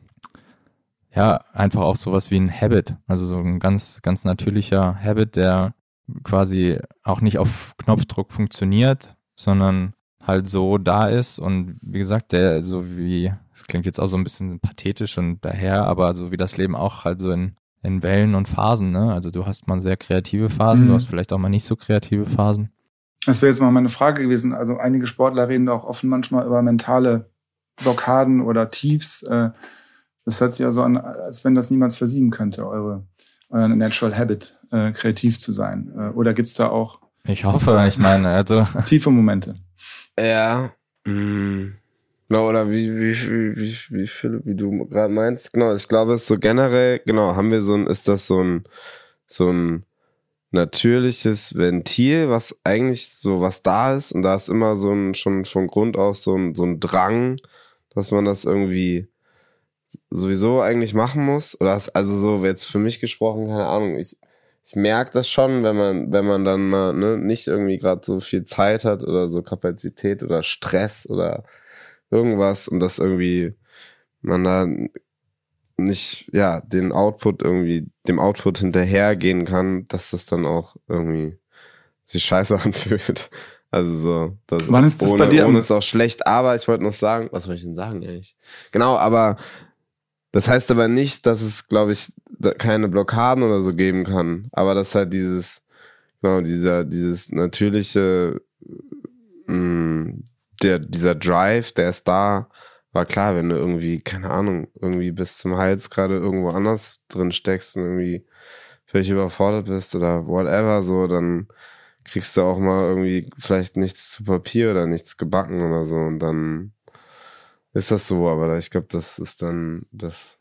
C: ja einfach auch sowas wie ein Habit, also so ein ganz, ganz natürlicher Habit, der quasi auch nicht auf Knopfdruck funktioniert, sondern halt so da ist und wie gesagt, der so wie, das klingt jetzt auch so ein bisschen pathetisch und daher, aber so wie das Leben auch halt so in, in Wellen und Phasen, ne? Also du hast mal sehr kreative Phasen, mhm. du hast vielleicht auch mal nicht so kreative Phasen.
A: Das wäre jetzt mal meine Frage gewesen. Also einige Sportler reden auch offen manchmal über mentale Blockaden oder Tiefs. Äh, das hört sich ja so an, als wenn das niemals versiegen könnte, eure, euer Natural Habit, äh, kreativ zu sein. Äh, oder gibt's da auch
C: ich hoffe, ich meine, also.
A: Tiefe Momente.
B: Ja. Mh. Genau, oder wie, wie, wie, wie, wie, wie du gerade meinst. Genau, ich glaube, es ist so generell, genau, haben wir so ein, ist das so ein, so ein natürliches Ventil, was eigentlich so was da ist und da ist immer so ein, schon von Grund aus so ein, so ein Drang, dass man das irgendwie sowieso eigentlich machen muss. Oder ist also so, jetzt für mich gesprochen, keine Ahnung, ich, ich merke das schon, wenn man, wenn man dann mal ne, nicht irgendwie gerade so viel Zeit hat oder so Kapazität oder Stress oder irgendwas und das irgendwie man da nicht, ja, den Output irgendwie, dem Output hinterhergehen kann, dass das dann auch irgendwie sich scheiße <laughs> anfühlt. Also so, das
A: Wann ist das
B: ohne,
A: bei dir?
B: Ohne ist auch schlecht, aber ich wollte noch sagen, was soll ich denn sagen eigentlich? Genau, aber das heißt aber nicht, dass es, glaube ich, keine Blockaden oder so geben kann. Aber das halt dieses, genau, dieser, dieses natürliche, mh, mm, der, dieser Drive, der ist da, war klar, wenn du irgendwie, keine Ahnung, irgendwie bis zum Hals gerade irgendwo anders drin steckst und irgendwie völlig überfordert bist oder whatever, so, dann kriegst du auch mal irgendwie vielleicht nichts zu Papier oder nichts gebacken oder so und dann ist das so, aber ich glaube, das ist dann das.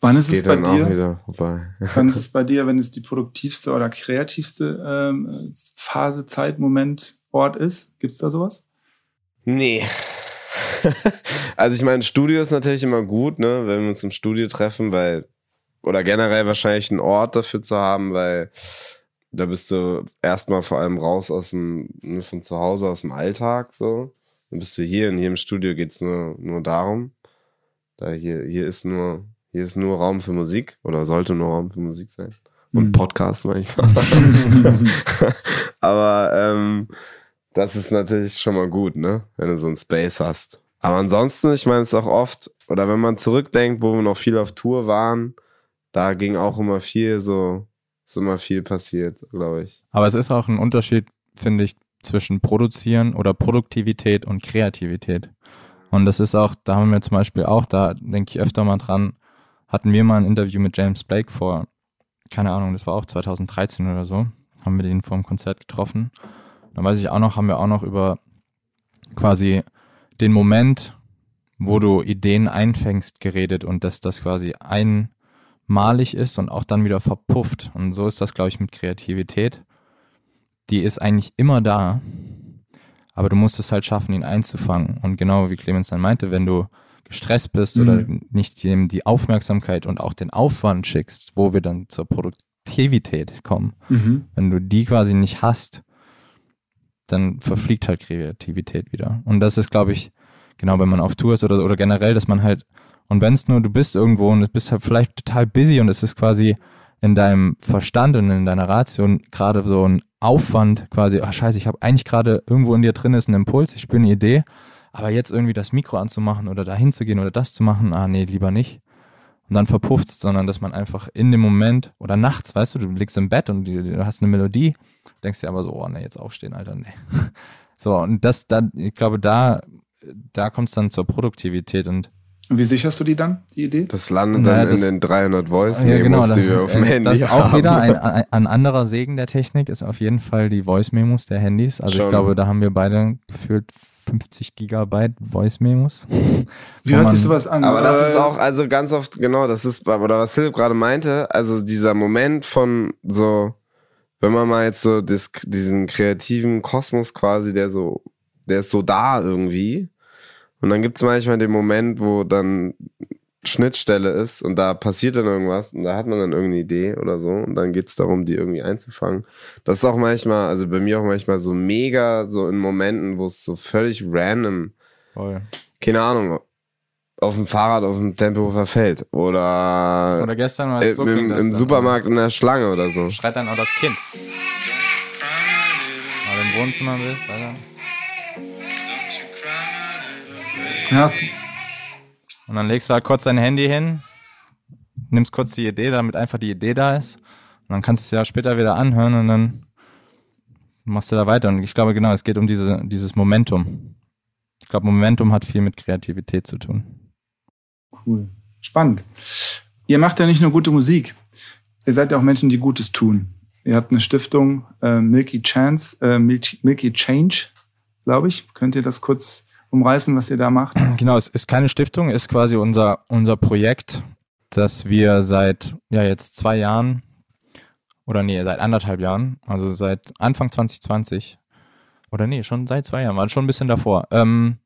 A: Wann ist es bei dir? <laughs> Wann ist es bei dir, wenn es die produktivste oder kreativste ähm, Phase, Zeit, Moment, Ort ist? Gibt es da sowas?
B: Nee. <laughs> also ich meine, Studio ist natürlich immer gut, ne, wenn wir uns im Studio treffen, weil oder generell wahrscheinlich einen Ort dafür zu haben, weil da bist du erstmal vor allem raus aus dem, ne, von zu Hause, aus dem Alltag, so. Dann bist du hier und hier im Studio geht's nur, nur darum. Da hier, hier ist nur, hier ist nur Raum für Musik oder sollte nur Raum für Musik sein. Und
A: Mhm.
B: Podcasts manchmal. <laughs> Aber ähm, das ist natürlich schon mal gut, ne? Wenn du so einen Space hast. Aber ansonsten, ich meine es auch oft, oder wenn man zurückdenkt, wo wir noch viel auf Tour waren, da ging auch immer viel so, ist immer viel passiert, glaube ich.
C: Aber es ist auch ein Unterschied, finde ich, zwischen Produzieren oder Produktivität und Kreativität. Und das ist auch, da haben wir zum Beispiel auch, da denke ich öfter mal dran, hatten wir mal ein Interview mit James Blake vor, keine Ahnung, das war auch 2013 oder so, haben wir den vor dem Konzert getroffen. Dann weiß ich auch noch, haben wir auch noch über quasi den Moment, wo du Ideen einfängst, geredet und dass das quasi einmalig ist und auch dann wieder verpufft. Und so ist das, glaube ich, mit Kreativität. Die ist eigentlich immer da, aber du musst es halt schaffen, ihn einzufangen. Und genau wie Clemens dann meinte, wenn du gestresst bist oder nicht dem die Aufmerksamkeit und auch den Aufwand schickst, wo wir dann zur Produktivität kommen,
A: Mhm.
C: wenn du die quasi nicht hast, dann verfliegt halt Kreativität wieder. Und das ist, glaube ich, genau, wenn man auf Tour ist oder, oder generell, dass man halt, und wenn es nur, du bist irgendwo und bist halt vielleicht total busy und es ist quasi in deinem Verstand und in deiner Ration gerade so ein Aufwand, quasi, ach scheiße, ich habe eigentlich gerade irgendwo in dir drin ist ein Impuls, ich spüre eine Idee, aber jetzt irgendwie das Mikro anzumachen oder dahin zu gehen oder das zu machen, ah nee, lieber nicht. Und dann verpufft's, sondern dass man einfach in dem Moment oder nachts, weißt du, du liegst im Bett und du, du hast eine Melodie, denkst dir aber so, oh nee, jetzt aufstehen, Alter, nee. <laughs> So, und das, da, ich glaube, da, da kommt's dann zur Produktivität und
A: wie sicherst du die dann, die Idee?
B: Das landet
C: Naja,
B: dann in
C: das-
B: den 300 Voice
C: Ja, genau,
B: Memos,
C: das,
B: die wir auf dem
C: äh,
B: Handy
C: das ist auch
B: haben.
C: wieder ein, <laughs> ein, ein anderer Segen der Technik, ist auf jeden Fall die Voice-Memos der Handys. Also
B: Schon.
C: ich glaube, da haben wir beide gefühlt 50 Gigabyte Voice-Memos. <laughs>
A: Wie
C: Wo
A: hört sich sowas an?
B: Aber das
A: Äh,
B: ist auch, also ganz oft, genau, das ist, oder was Philipp gerade meinte, also dieser Moment von so, wenn man mal jetzt so dis, diesen kreativen Kosmos quasi, der so, der ist so da irgendwie. Und dann gibt's manchmal den Moment, wo dann Schnittstelle ist und da passiert dann irgendwas und da hat man dann irgendeine Idee oder so und dann geht's darum, die irgendwie einzufangen. Das ist auch manchmal, also bei mir auch manchmal so mega, so in Momenten, wo es so völlig random
C: Voll.
B: keine Ahnung, auf dem Fahrrad auf dem Tempelhofer Feld oder,
C: Oder gestern war es so
B: im, im
C: dann.
B: Supermarkt in der Schlange oder so.
C: Schreit dann auch das Kind. Weil du im Wohnzimmer bist, Alter.
A: Ja,
C: Und dann legst du halt kurz dein Handy hin, nimmst kurz die Idee, damit einfach die Idee da ist. Und dann kannst du es ja später wieder anhören und dann machst du da weiter. Und ich glaube, genau, es geht um diese, dieses Momentum. Ich glaube, Momentum hat viel mit Kreativität zu tun.
A: Cool. Spannend. Ihr macht ja nicht nur gute Musik. Ihr seid ja auch Menschen, die Gutes tun. Ihr habt eine Stiftung, äh, Milky Chance, äh, Milky, Milky Change, glaube ich. Könnt ihr das kurz umreißen, was ihr da macht? <clears throat>
C: Genau, es ist keine Stiftung, ist quasi unser, unser Projekt, das wir seit, ja, jetzt zwei Jahren oder nee, seit anderthalb Jahren, also seit Anfang 2020 oder nee, schon seit zwei Jahren, war schon ein bisschen davor, ähm,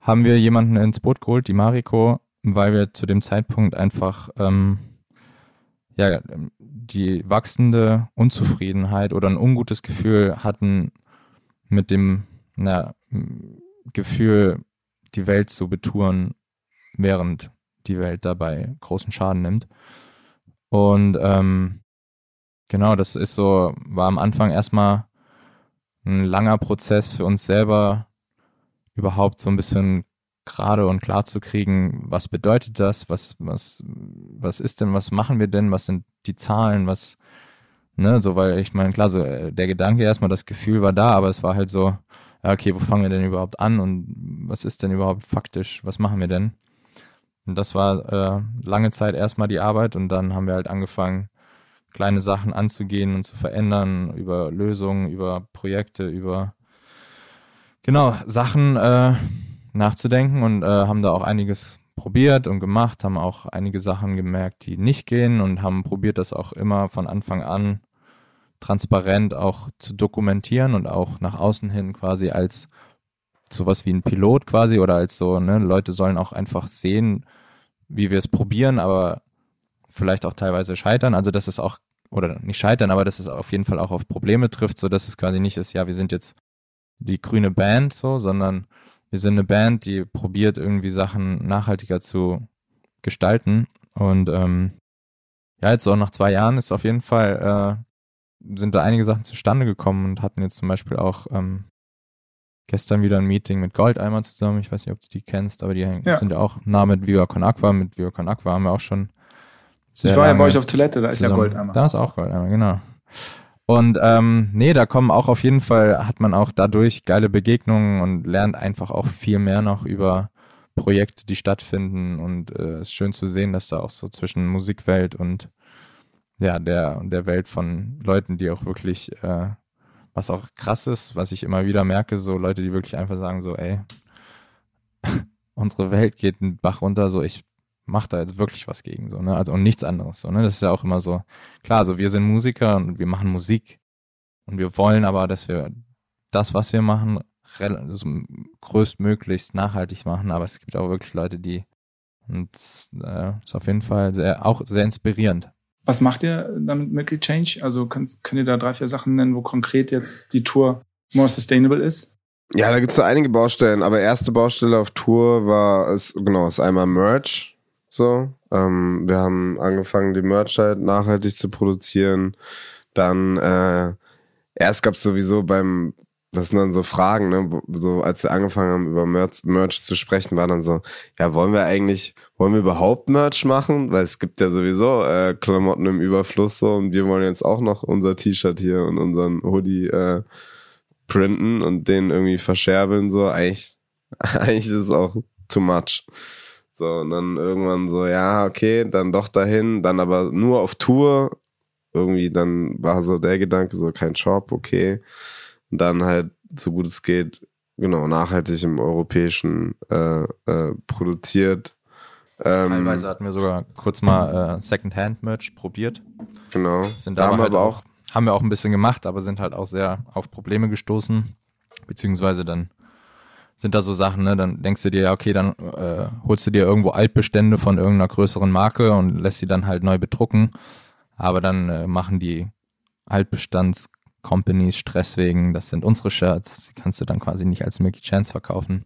C: haben wir jemanden ins Boot geholt, die Mariko, weil wir zu dem Zeitpunkt einfach, ähm, ja, die wachsende Unzufriedenheit oder ein ungutes Gefühl hatten mit dem, na, Gefühl, die Welt zu betouren, während die Welt dabei großen Schaden nimmt. Und ähm, genau, das ist so, war am Anfang erstmal ein langer Prozess für uns selber, überhaupt so ein bisschen gerade und klar zu kriegen, was bedeutet das, was, was, was ist denn, was machen wir denn, was sind die Zahlen, was, ne, so, weil ich meine, klar, so äh, der Gedanke erstmal, das Gefühl war da, aber es war halt so, okay, wo fangen wir denn überhaupt an und was ist denn überhaupt faktisch, was machen wir denn? Und das war äh, lange Zeit erstmal die Arbeit und dann haben wir halt angefangen, kleine Sachen anzugehen und zu verändern, über Lösungen, über Projekte, über genau Sachen äh, nachzudenken und äh, haben da auch einiges probiert und gemacht, haben auch einige Sachen gemerkt, die nicht gehen und haben probiert, das auch immer von Anfang an transparent auch zu dokumentieren und auch nach außen hin quasi als sowas wie ein Pilot quasi oder als so, ne, Leute sollen auch einfach sehen, wie wir es probieren, aber vielleicht auch teilweise scheitern. Also das ist auch, oder nicht scheitern, aber dass es auf jeden Fall auch auf Probleme trifft, so dass es quasi nicht ist, ja, wir sind jetzt die grüne Band so, sondern wir sind eine Band, die probiert irgendwie Sachen nachhaltiger zu gestalten. Und ähm, ja, jetzt auch nach zwei Jahren ist auf jeden Fall, äh, sind da einige Sachen zustande gekommen und hatten jetzt zum Beispiel auch ähm, gestern wieder ein Meeting mit Goldeimer zusammen. Ich weiß nicht, ob du die kennst, aber die ja. sind ja auch nah mit Viva Con Aqua. Mit Viva Con Aqua haben wir auch schon
A: sehr Ich war ja bei euch auf Toilette, da ist zusammen. ja Goldeimer.
C: Da ist auch Goldeimer, genau. Und ähm, nee, da kommen auch auf jeden Fall, hat man auch dadurch geile Begegnungen und lernt einfach auch viel mehr noch über Projekte, die stattfinden. Und äh, es äh, ist schön zu sehen, dass da auch so zwischen Musikwelt und ja, der, der Welt von Leuten, die auch wirklich, äh, was auch krass ist, was ich immer wieder merke, so Leute, die wirklich einfach sagen, so, ey, <laughs> unsere Welt geht einen Bach runter, so ich macht da jetzt wirklich was gegen, so, ne? Also und nichts anderes. So, ne? Das ist ja auch immer so, klar, so wir sind Musiker und wir machen Musik und wir wollen aber, dass wir das, was wir machen, größtmöglichst nachhaltig machen, aber es gibt auch wirklich Leute, die und äh, ist auf jeden Fall sehr, auch sehr inspirierend.
A: Was macht ihr damit Milky Change? Also könnt, könnt ihr da drei, vier Sachen nennen, wo konkret jetzt die Tour more sustainable ist?
B: Ja, da gibt's so einige Baustellen, aber erste Baustelle auf Tour war, ist, genau, ist einmal Merch. So, ähm, wir haben angefangen, die Merch halt nachhaltig zu produzieren. Dann äh, erst gab es sowieso beim, das sind dann so Fragen, ne? So als wir angefangen haben, über Merch, Merch zu sprechen, war dann so, ja, wollen wir eigentlich, wollen wir überhaupt Merch machen? Weil es gibt ja sowieso äh, Klamotten im Überfluss so und wir wollen jetzt auch noch unser T-Shirt hier und unseren Hoodie äh, printen und den irgendwie verscherbeln. So, eigentlich, <laughs> eigentlich ist es auch too much. So, und dann irgendwann so, ja, okay, dann doch dahin, dann aber nur auf Tour. Irgendwie dann war so der Gedanke, so kein Job, okay. Und dann halt, so gut es geht, genau, nachhaltig im europäischen äh, äh, produziert.
C: Ähm, Teilweise hatten wir sogar kurz mal äh, Second-Hand-Merch probiert.
B: Genau.
C: Sind da haben halt auch, haben wir auch ein bisschen gemacht, aber sind halt auch sehr auf Probleme gestoßen. Beziehungsweise dann sind da so Sachen, ne? Dann denkst du dir, ja, okay, dann äh, holst du dir irgendwo Altbestände von irgendeiner größeren Marke und lässt sie dann halt neu bedrucken. Aber dann äh, machen die Altbestands-Companies Stress wegen, das sind unsere Shirts, die kannst du dann quasi nicht als Milky Chance verkaufen.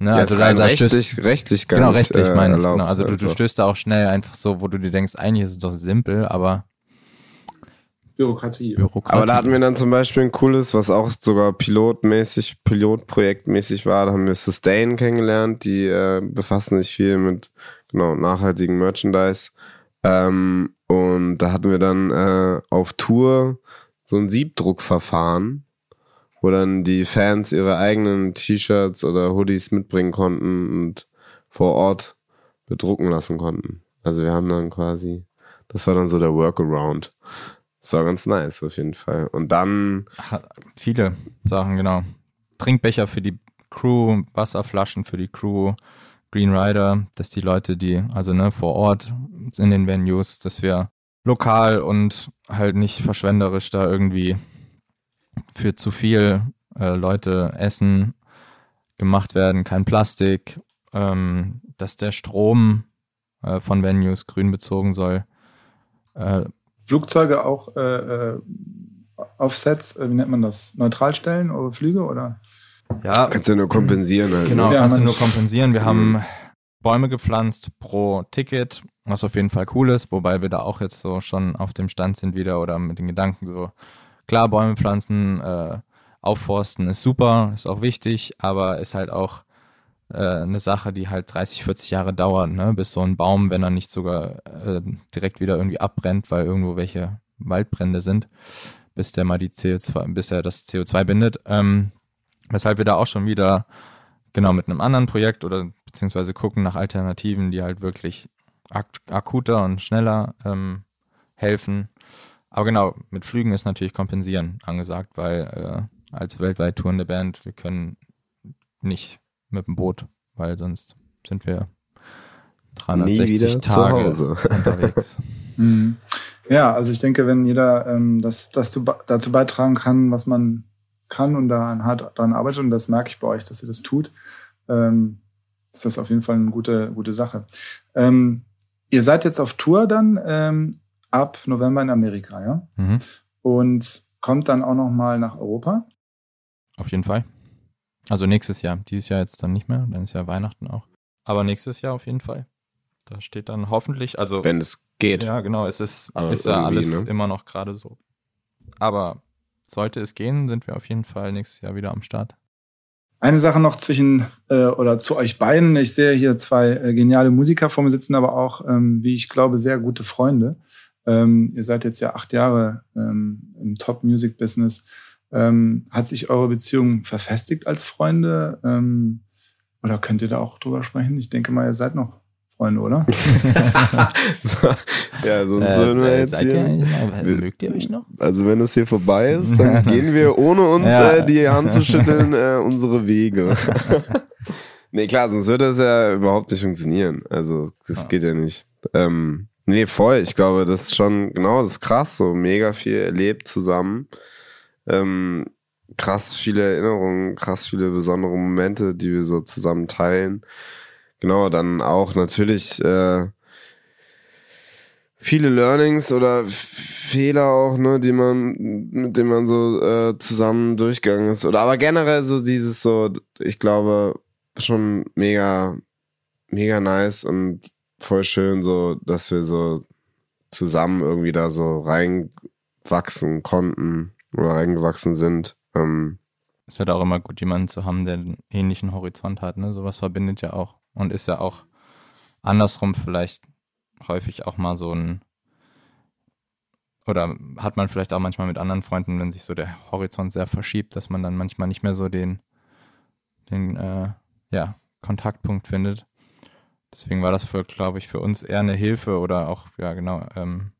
B: Ne, ja, also da, da rechtlich, stößt, rechtlich
C: gar Genau, rechtlich äh, meine ich. Genau. Also du, du stößt da auch schnell einfach so, wo du dir denkst, eigentlich ist es doch simpel, aber
A: Bürokratie.
B: Bürokratie. Aber da hatten wir dann zum Beispiel ein cooles, was auch sogar pilotmäßig, pilotprojektmäßig war. Da haben wir Sustain kennengelernt. Die äh, befassen sich viel mit genau nachhaltigen Merchandise. Ähm, und da hatten wir dann äh, auf Tour so ein Siebdruckverfahren, wo dann die Fans ihre eigenen T-Shirts oder Hoodies mitbringen konnten und vor Ort bedrucken lassen konnten. Also wir haben dann quasi, das war dann so der Workaround. Das war ganz nice auf jeden Fall. Und dann.
C: Viele Sachen, genau. Trinkbecher für die Crew, Wasserflaschen für die Crew, Green Rider, dass die Leute, die, also ne, vor Ort in den Venues, dass wir lokal und halt nicht verschwenderisch da irgendwie für zu viel äh, Leute essen gemacht werden, kein Plastik, ähm, dass der Strom äh, von Venues grün bezogen soll.
A: Äh, Flugzeuge auch äh, äh Offsets, äh, wie nennt man das? Neutral stellen oder Flüge oder?
B: Ja. Kannst du nur kompensieren.
C: Halt, genau, ja, kannst du nur kompensieren. Wir mhm. haben Bäume gepflanzt pro Ticket, was auf jeden Fall cool ist, wobei wir da auch jetzt so schon auf dem Stand sind wieder oder mit den Gedanken so, klar, Bäume pflanzen, äh, aufforsten ist super, ist auch wichtig, aber ist halt auch äh, eine Sache, die halt 30, 40 Jahre dauert, ne? bis so ein Baum, wenn er nicht sogar äh, direkt wieder irgendwie abbrennt, weil irgendwo welche Waldbrände sind, bis der mal die CO2, bis er das CO2 bindet. Ähm, weshalb wir da auch schon wieder genau mit einem anderen Projekt oder beziehungsweise gucken nach Alternativen, die halt wirklich ak akuter und schneller ähm, helfen. Aber genau, mit Flügen ist natürlich kompensieren angesagt, weil äh, als weltweit tourende Band, wir können nicht mit dem Boot, weil sonst sind wir 360 Tage unterwegs. <laughs>
A: Mhm. Ja, also ich denke, wenn jeder ähm, das, das dazu beitragen kann, was man kann und da hart daran arbeitet, und das merke ich bei euch, dass ihr das tut, ähm, ist das auf jeden Fall eine gute, gute Sache. Ähm, Ihr seid jetzt auf Tour dann ähm, ab November in Amerika, ja?
C: Mhm.
A: Und kommt dann auch noch mal nach Europa?
C: Auf jeden Fall. Also nächstes Jahr. Dieses Jahr jetzt dann nicht mehr. Dann ist ja Weihnachten auch. Aber nächstes Jahr auf jeden Fall. Da steht dann hoffentlich, also
B: Wenn es geht.
C: ja genau, es ist,
B: Aber
C: ist ja alles
B: ne?
C: immer noch gerade so. Aber sollte es gehen, sind wir auf jeden Fall nächstes Jahr wieder am Start.
A: Eine Sache noch zwischen äh, oder zu euch beiden. Ich sehe hier zwei äh, geniale Musiker vor mir sitzen, aber auch, ähm, wie ich glaube, sehr gute Freunde. Ähm, ihr seid jetzt ja acht Jahre ähm, im Top-Music-Business. Ähm, hat sich eure Beziehung verfestigt als Freunde? Ähm, oder könnt ihr da auch drüber sprechen? Ich denke mal, ihr seid noch Freunde, oder? <laughs>
B: ja, sonst würden wir jetzt
C: Äh, seid ihr
B: hier.
C: eigentlich noch,
B: Wir-
C: mögt ihr euch noch?
B: Also wenn es hier vorbei ist, dann <laughs> gehen wir, ohne uns
C: Ja.
B: äh, die Hand zu schütteln, äh, unsere Wege. <laughs> nee, klar, sonst würde das ja überhaupt nicht funktionieren. Also, das
C: Ja.
B: geht ja nicht. Ähm, nee, voll. Ich glaube, das ist schon, genau, das ist krass. So mega viel erlebt zusammen. Ähm, krass viele Erinnerungen, krass viele besondere Momente, die wir so zusammen teilen. Genau, dann auch natürlich äh, viele Learnings oder Fehler auch, ne, die man, mit denen man so äh, zusammen durchgegangen ist. Oder aber generell so dieses so, ich glaube, schon mega, mega nice und voll schön, so, dass wir so zusammen irgendwie da so reinwachsen konnten oder reingewachsen sind. Ähm,
C: ist halt auch immer gut, jemanden zu haben, der einen ähnlichen Horizont hat. Ne? Sowas verbindet ja auch und ist ja auch andersrum vielleicht häufig auch mal so ein oder hat man vielleicht auch manchmal mit anderen Freunden, wenn sich so der Horizont sehr verschiebt, dass man dann manchmal nicht mehr so den den äh, ja Kontaktpunkt findet. Deswegen war das für, glaube ich, für uns eher eine Hilfe oder auch ja genau ähm,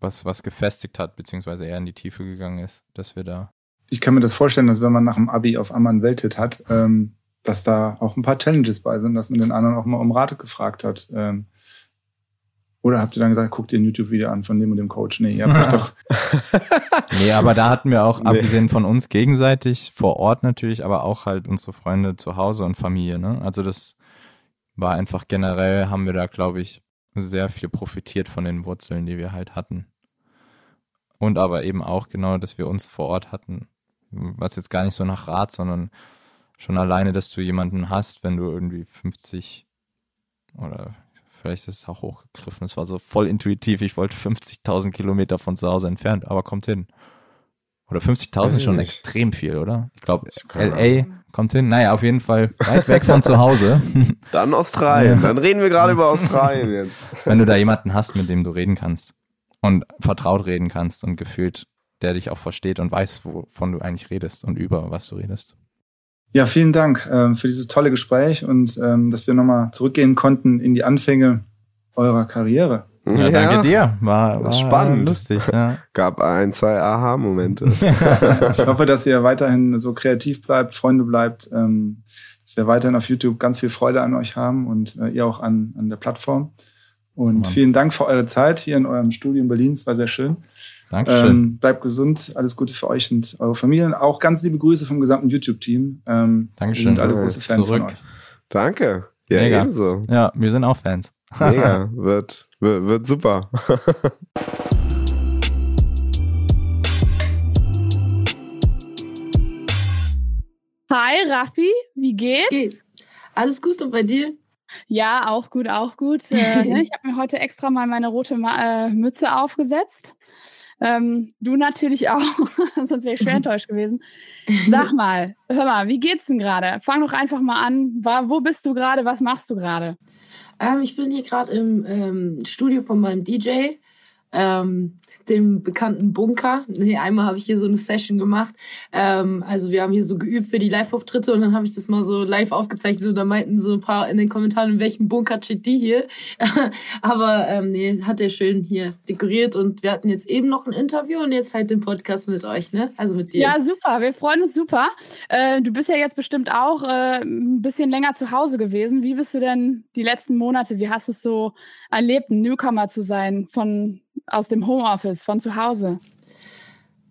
C: was was gefestigt hat beziehungsweise eher in die Tiefe gegangen ist, dass wir da
A: ich kann mir das vorstellen, dass wenn man nach dem Abi auf einmal einen Welthit hat, ähm, dass da auch ein paar Challenges bei sind, dass man den anderen auch mal um Rate gefragt hat. Ähm, oder habt ihr dann gesagt, guckt ihr ein YouTube-Video an von dem und dem Coach? Nee, ihr habt euch <laughs> doch. <laughs>
C: Nee, aber da hatten wir auch,
B: Nee.
C: abgesehen von uns gegenseitig, vor Ort natürlich, aber auch halt unsere Freunde zu Hause und Familie, ne? Also das war einfach generell, haben wir da, glaube ich, sehr viel profitiert von den Wurzeln, die wir halt hatten. Und aber eben auch genau, dass wir uns vor Ort hatten. Was jetzt gar nicht so nach Rat, sondern schon alleine, dass du jemanden hast, wenn du irgendwie 50 oder vielleicht ist es auch hochgegriffen, es war so voll intuitiv, ich wollte 50.000 Kilometer von zu Hause entfernt, aber kommt hin. Oder 50.000
B: Weiß
C: ist schon
B: nicht.
C: extrem viel, oder? Ich glaube, LA kommt hin. Naja, auf jeden Fall weit weg von zu Hause. <laughs>
B: dann Australien. Dann reden wir gerade über Australien jetzt. <laughs>
C: Wenn du da jemanden hast, mit dem du reden kannst und vertraut reden kannst und gefühlt, der dich auch versteht und weiß, wovon du eigentlich redest und über was du redest.
A: Ja, vielen Dank ähm, für dieses tolle Gespräch und ähm, dass wir nochmal zurückgehen konnten in die Anfänge eurer Karriere.
C: Ja, danke dir. War, war
B: spannend.
C: lustig, ja. <laughs>
B: Gab ein, zwei Aha-Momente. <laughs>
A: Ich hoffe, dass ihr weiterhin so kreativ bleibt, Freunde bleibt, ähm, dass wir weiterhin auf YouTube ganz viel Freude an euch haben und äh, ihr auch an, an der Plattform. Und
C: Mann.
A: vielen Dank für eure Zeit hier in eurem Studio in Berlin. Es war sehr schön.
C: Dankeschön.
A: Ähm, bleibt gesund, alles Gute für euch und eure Familien. Auch ganz liebe Grüße vom gesamten YouTube-Team. Ähm,
C: Dankeschön.
A: Wir sind alle große Fans
C: zurück.
A: von euch.
B: Danke. Ja,
C: Mega.
B: ebenso.
C: ja, wir sind auch Fans. <laughs>
B: Mega. wird, wird, wird super.
D: Hi, Raffi, wie geht's?
E: Geht. Alles gut und bei dir?
D: Ja, auch gut, auch gut. Äh, ne, <laughs> ich habe mir heute extra mal meine rote Ma äh, Mütze aufgesetzt. Ähm, du natürlich <laughs> auch, sonst wäre ich schwer <laughs> enttäuscht gewesen. Sag mal, hör mal, wie geht's denn gerade? Fang doch einfach mal an. Wo bist du gerade? Was machst du gerade?
E: Ähm, ich bin hier gerade im ähm, Studio von meinem DJ, ähm, dem bekannten Bunker. Nee, einmal habe ich hier so eine Session gemacht. Ähm, also wir haben hier so geübt für die Live-Auftritte und dann habe ich das mal so live aufgezeichnet und da meinten so ein paar in den Kommentaren, in welchem Bunker steht die hier. <laughs> Aber ähm, nee, hat er schön hier dekoriert und wir hatten jetzt eben noch ein Interview und jetzt halt den Podcast mit euch, ne? Also mit dir.
D: Ja, super. Wir freuen uns super. Äh, du bist ja jetzt bestimmt auch äh, ein bisschen länger zu Hause gewesen. Wie bist du denn die letzten Monate? Wie hast du es so erlebt, ein Newcomer zu sein von aus dem Homeoffice, von zu Hause?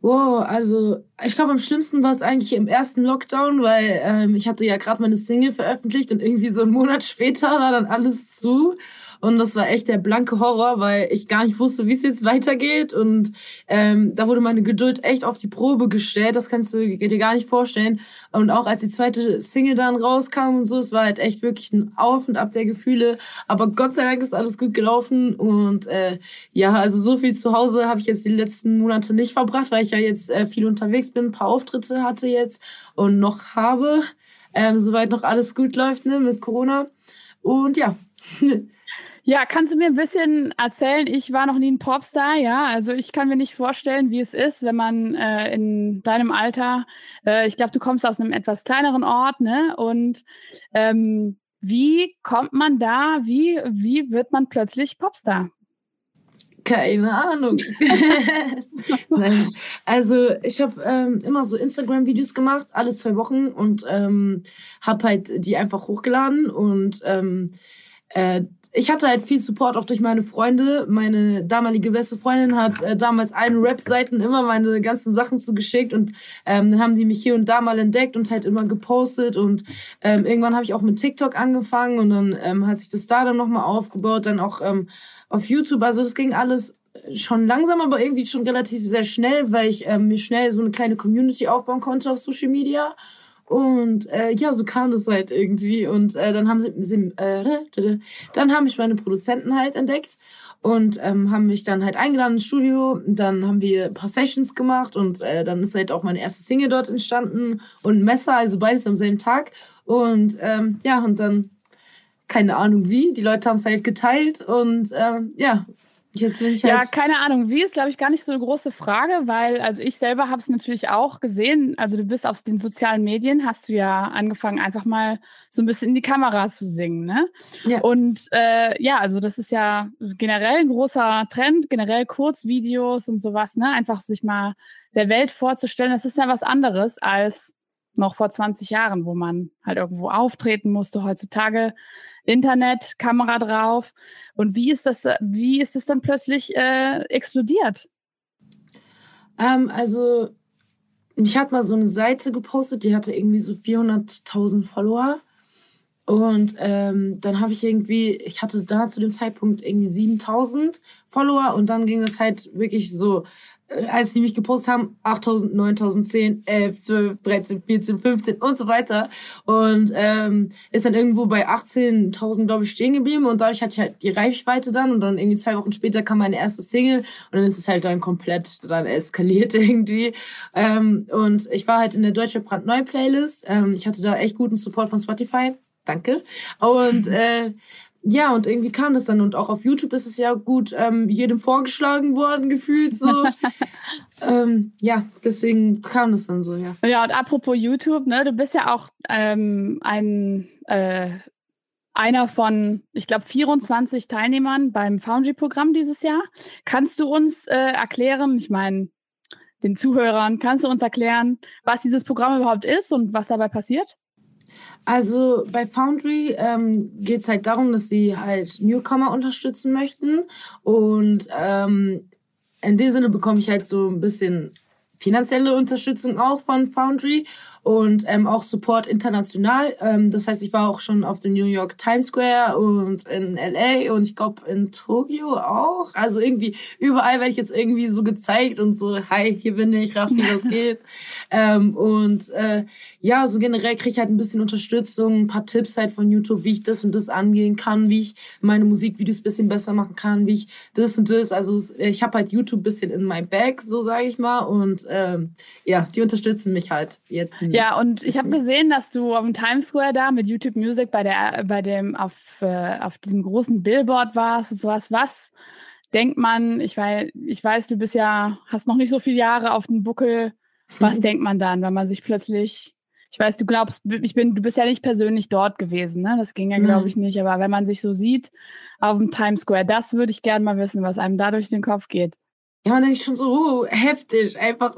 E: Wow, also ich glaube, am schlimmsten war es eigentlich im ersten Lockdown, weil ähm, ich hatte ja gerade meine Single veröffentlicht und irgendwie so einen Monat später war dann alles zu. Und das war echt der blanke Horror, weil ich gar nicht wusste, wie es jetzt weitergeht. Und ähm, da wurde meine Geduld echt auf die Probe gestellt, das kannst du dir gar nicht vorstellen. Und auch als die zweite Single dann rauskam und so, es war halt echt wirklich ein Auf und Ab der Gefühle, aber Gott sei Dank ist alles gut gelaufen. Und äh, ja, also so viel zu Hause habe ich jetzt die letzten Monate nicht verbracht, weil ich ja jetzt äh, viel unterwegs bin, ein paar Auftritte hatte jetzt und noch habe. Ähm, soweit noch alles gut läuft ne, mit Corona. Und ja. <laughs>
D: Ja, kannst du mir ein bisschen erzählen? Ich war noch nie ein Popstar, ja. Also ich kann mir nicht vorstellen, wie es ist, wenn man äh, in deinem Alter, äh, ich glaube, du kommst aus einem etwas kleineren Ort, ne? Und ähm, wie kommt man da, wie, wie wird man plötzlich Popstar?
E: Keine Ahnung. <laughs> Also ich habe ähm, immer so Instagram-Videos gemacht, alle zwei Wochen und ähm, habe halt die einfach hochgeladen und ähm, äh, ich hatte halt viel Support auch durch meine Freunde. Meine damalige beste Freundin hat äh, damals allen Rap-Seiten immer meine ganzen Sachen zugeschickt und ähm, dann haben die mich hier und da mal entdeckt und halt immer gepostet und ähm, irgendwann habe ich auch mit TikTok angefangen und dann ähm, hat sich das da dann nochmal aufgebaut, dann auch ähm, auf YouTube. Also das ging alles schon langsam, aber irgendwie schon relativ sehr schnell, weil ich ähm, mir schnell so eine kleine Community aufbauen konnte auf Social Media. Und äh, ja, so kam das halt irgendwie. Und äh, dann haben sie, sie äh, dann haben mich meine Produzenten halt entdeckt und ähm, haben mich dann halt eingeladen ins Studio. Dann haben wir ein paar Sessions gemacht und äh, dann ist halt auch meine erste Single dort entstanden und Messer, also beides am selben Tag. Und ähm, ja, und dann keine Ahnung wie, die Leute haben es halt geteilt und ähm, ja,
D: Jetzt bin ich halt ja, keine Ahnung. Wie ist, glaube ich, gar nicht so eine große Frage, weil, also ich selber habe es natürlich auch gesehen. Also du bist auf den sozialen Medien, hast du ja angefangen, einfach mal so ein bisschen in die Kamera zu singen, ne? Ja. Und äh, ja, also das ist ja generell ein großer Trend, generell Kurzvideos und sowas, ne? Einfach sich mal der Welt vorzustellen, das ist ja was anderes als noch vor 20 Jahren, wo man halt irgendwo auftreten musste. Heutzutage Internet, Kamera drauf. Und wie ist das, wie ist das dann plötzlich äh, explodiert?
E: Ähm, also, ich hatte mal so eine Seite gepostet, die hatte irgendwie so 400.000 Follower. Und ähm, dann habe ich irgendwie, ich hatte da zu dem Zeitpunkt irgendwie 7000 Follower und dann ging das halt wirklich so als die mich gepostet haben, 8000, 9000, 10, 11, 12, 13, 14, 15 und so weiter. Und ähm, ist dann irgendwo bei 18.000, glaube ich, stehen geblieben. Und dadurch hatte ich halt die Reichweite dann. Und dann irgendwie zwei Wochen später kam meine erste Single. Und dann ist es halt dann komplett dann eskaliert <laughs> irgendwie. Ähm, und ich war halt in der Deutsche Brandneu Playlist. Ähm, ich hatte da echt guten Support von Spotify. Danke. Und äh, ja, und irgendwie kam das dann. Und auch auf YouTube ist es ja gut ähm, jedem vorgeschlagen worden, gefühlt so. <laughs> ähm, ja, deswegen kam das dann so, ja.
D: Ja, und apropos YouTube, ne, du bist ja auch ähm, ein äh, einer von, ich glaube, 24 Teilnehmern beim Foundry-Programm dieses Jahr. Kannst du uns äh, erklären, ich meine, den Zuhörern, kannst du uns erklären, was dieses Programm überhaupt ist und was dabei passiert?
E: Also bei Foundry ähm, geht es halt darum, dass sie halt Newcomer unterstützen möchten. Und ähm, in dem Sinne bekomme ich halt so ein bisschen finanzielle Unterstützung auch von Foundry und ähm, auch Support international. Ähm, das heißt, ich war auch schon auf dem New York Times Square und in LA und ich glaube in Tokio auch. Also irgendwie überall werde ich jetzt irgendwie so gezeigt und so, hi, hier bin ich, Raffi, was <laughs> geht. ähm, und äh, ja, so generell kriege ich halt ein bisschen Unterstützung, ein paar Tipps halt von YouTube, wie ich das und das angehen kann, wie ich meine Musikvideos bisschen besser machen kann, wie ich das und das. Also ich habe halt YouTube bisschen in my bag, so sage ich mal. Und ähm, ja, die unterstützen mich halt jetzt.
D: Ja, und ich habe gesehen, dass du auf dem Times Square da mit YouTube Music bei der, bei dem, auf, äh, auf diesem großen Billboard warst und sowas. Was denkt man, ich weiß, ich weiß, du bist ja, hast noch nicht so viele Jahre auf dem Buckel. Was <laughs> denkt man dann, wenn man sich plötzlich, ich weiß, du glaubst, ich bin, du bist ja nicht persönlich dort gewesen, ne? Das ging ja, glaube ich, nicht. Aber wenn man sich so sieht auf dem Times Square, das würde ich gerne mal wissen, was einem da durch den Kopf geht.
E: Ja, man denkt schon so, oh, heftig, einfach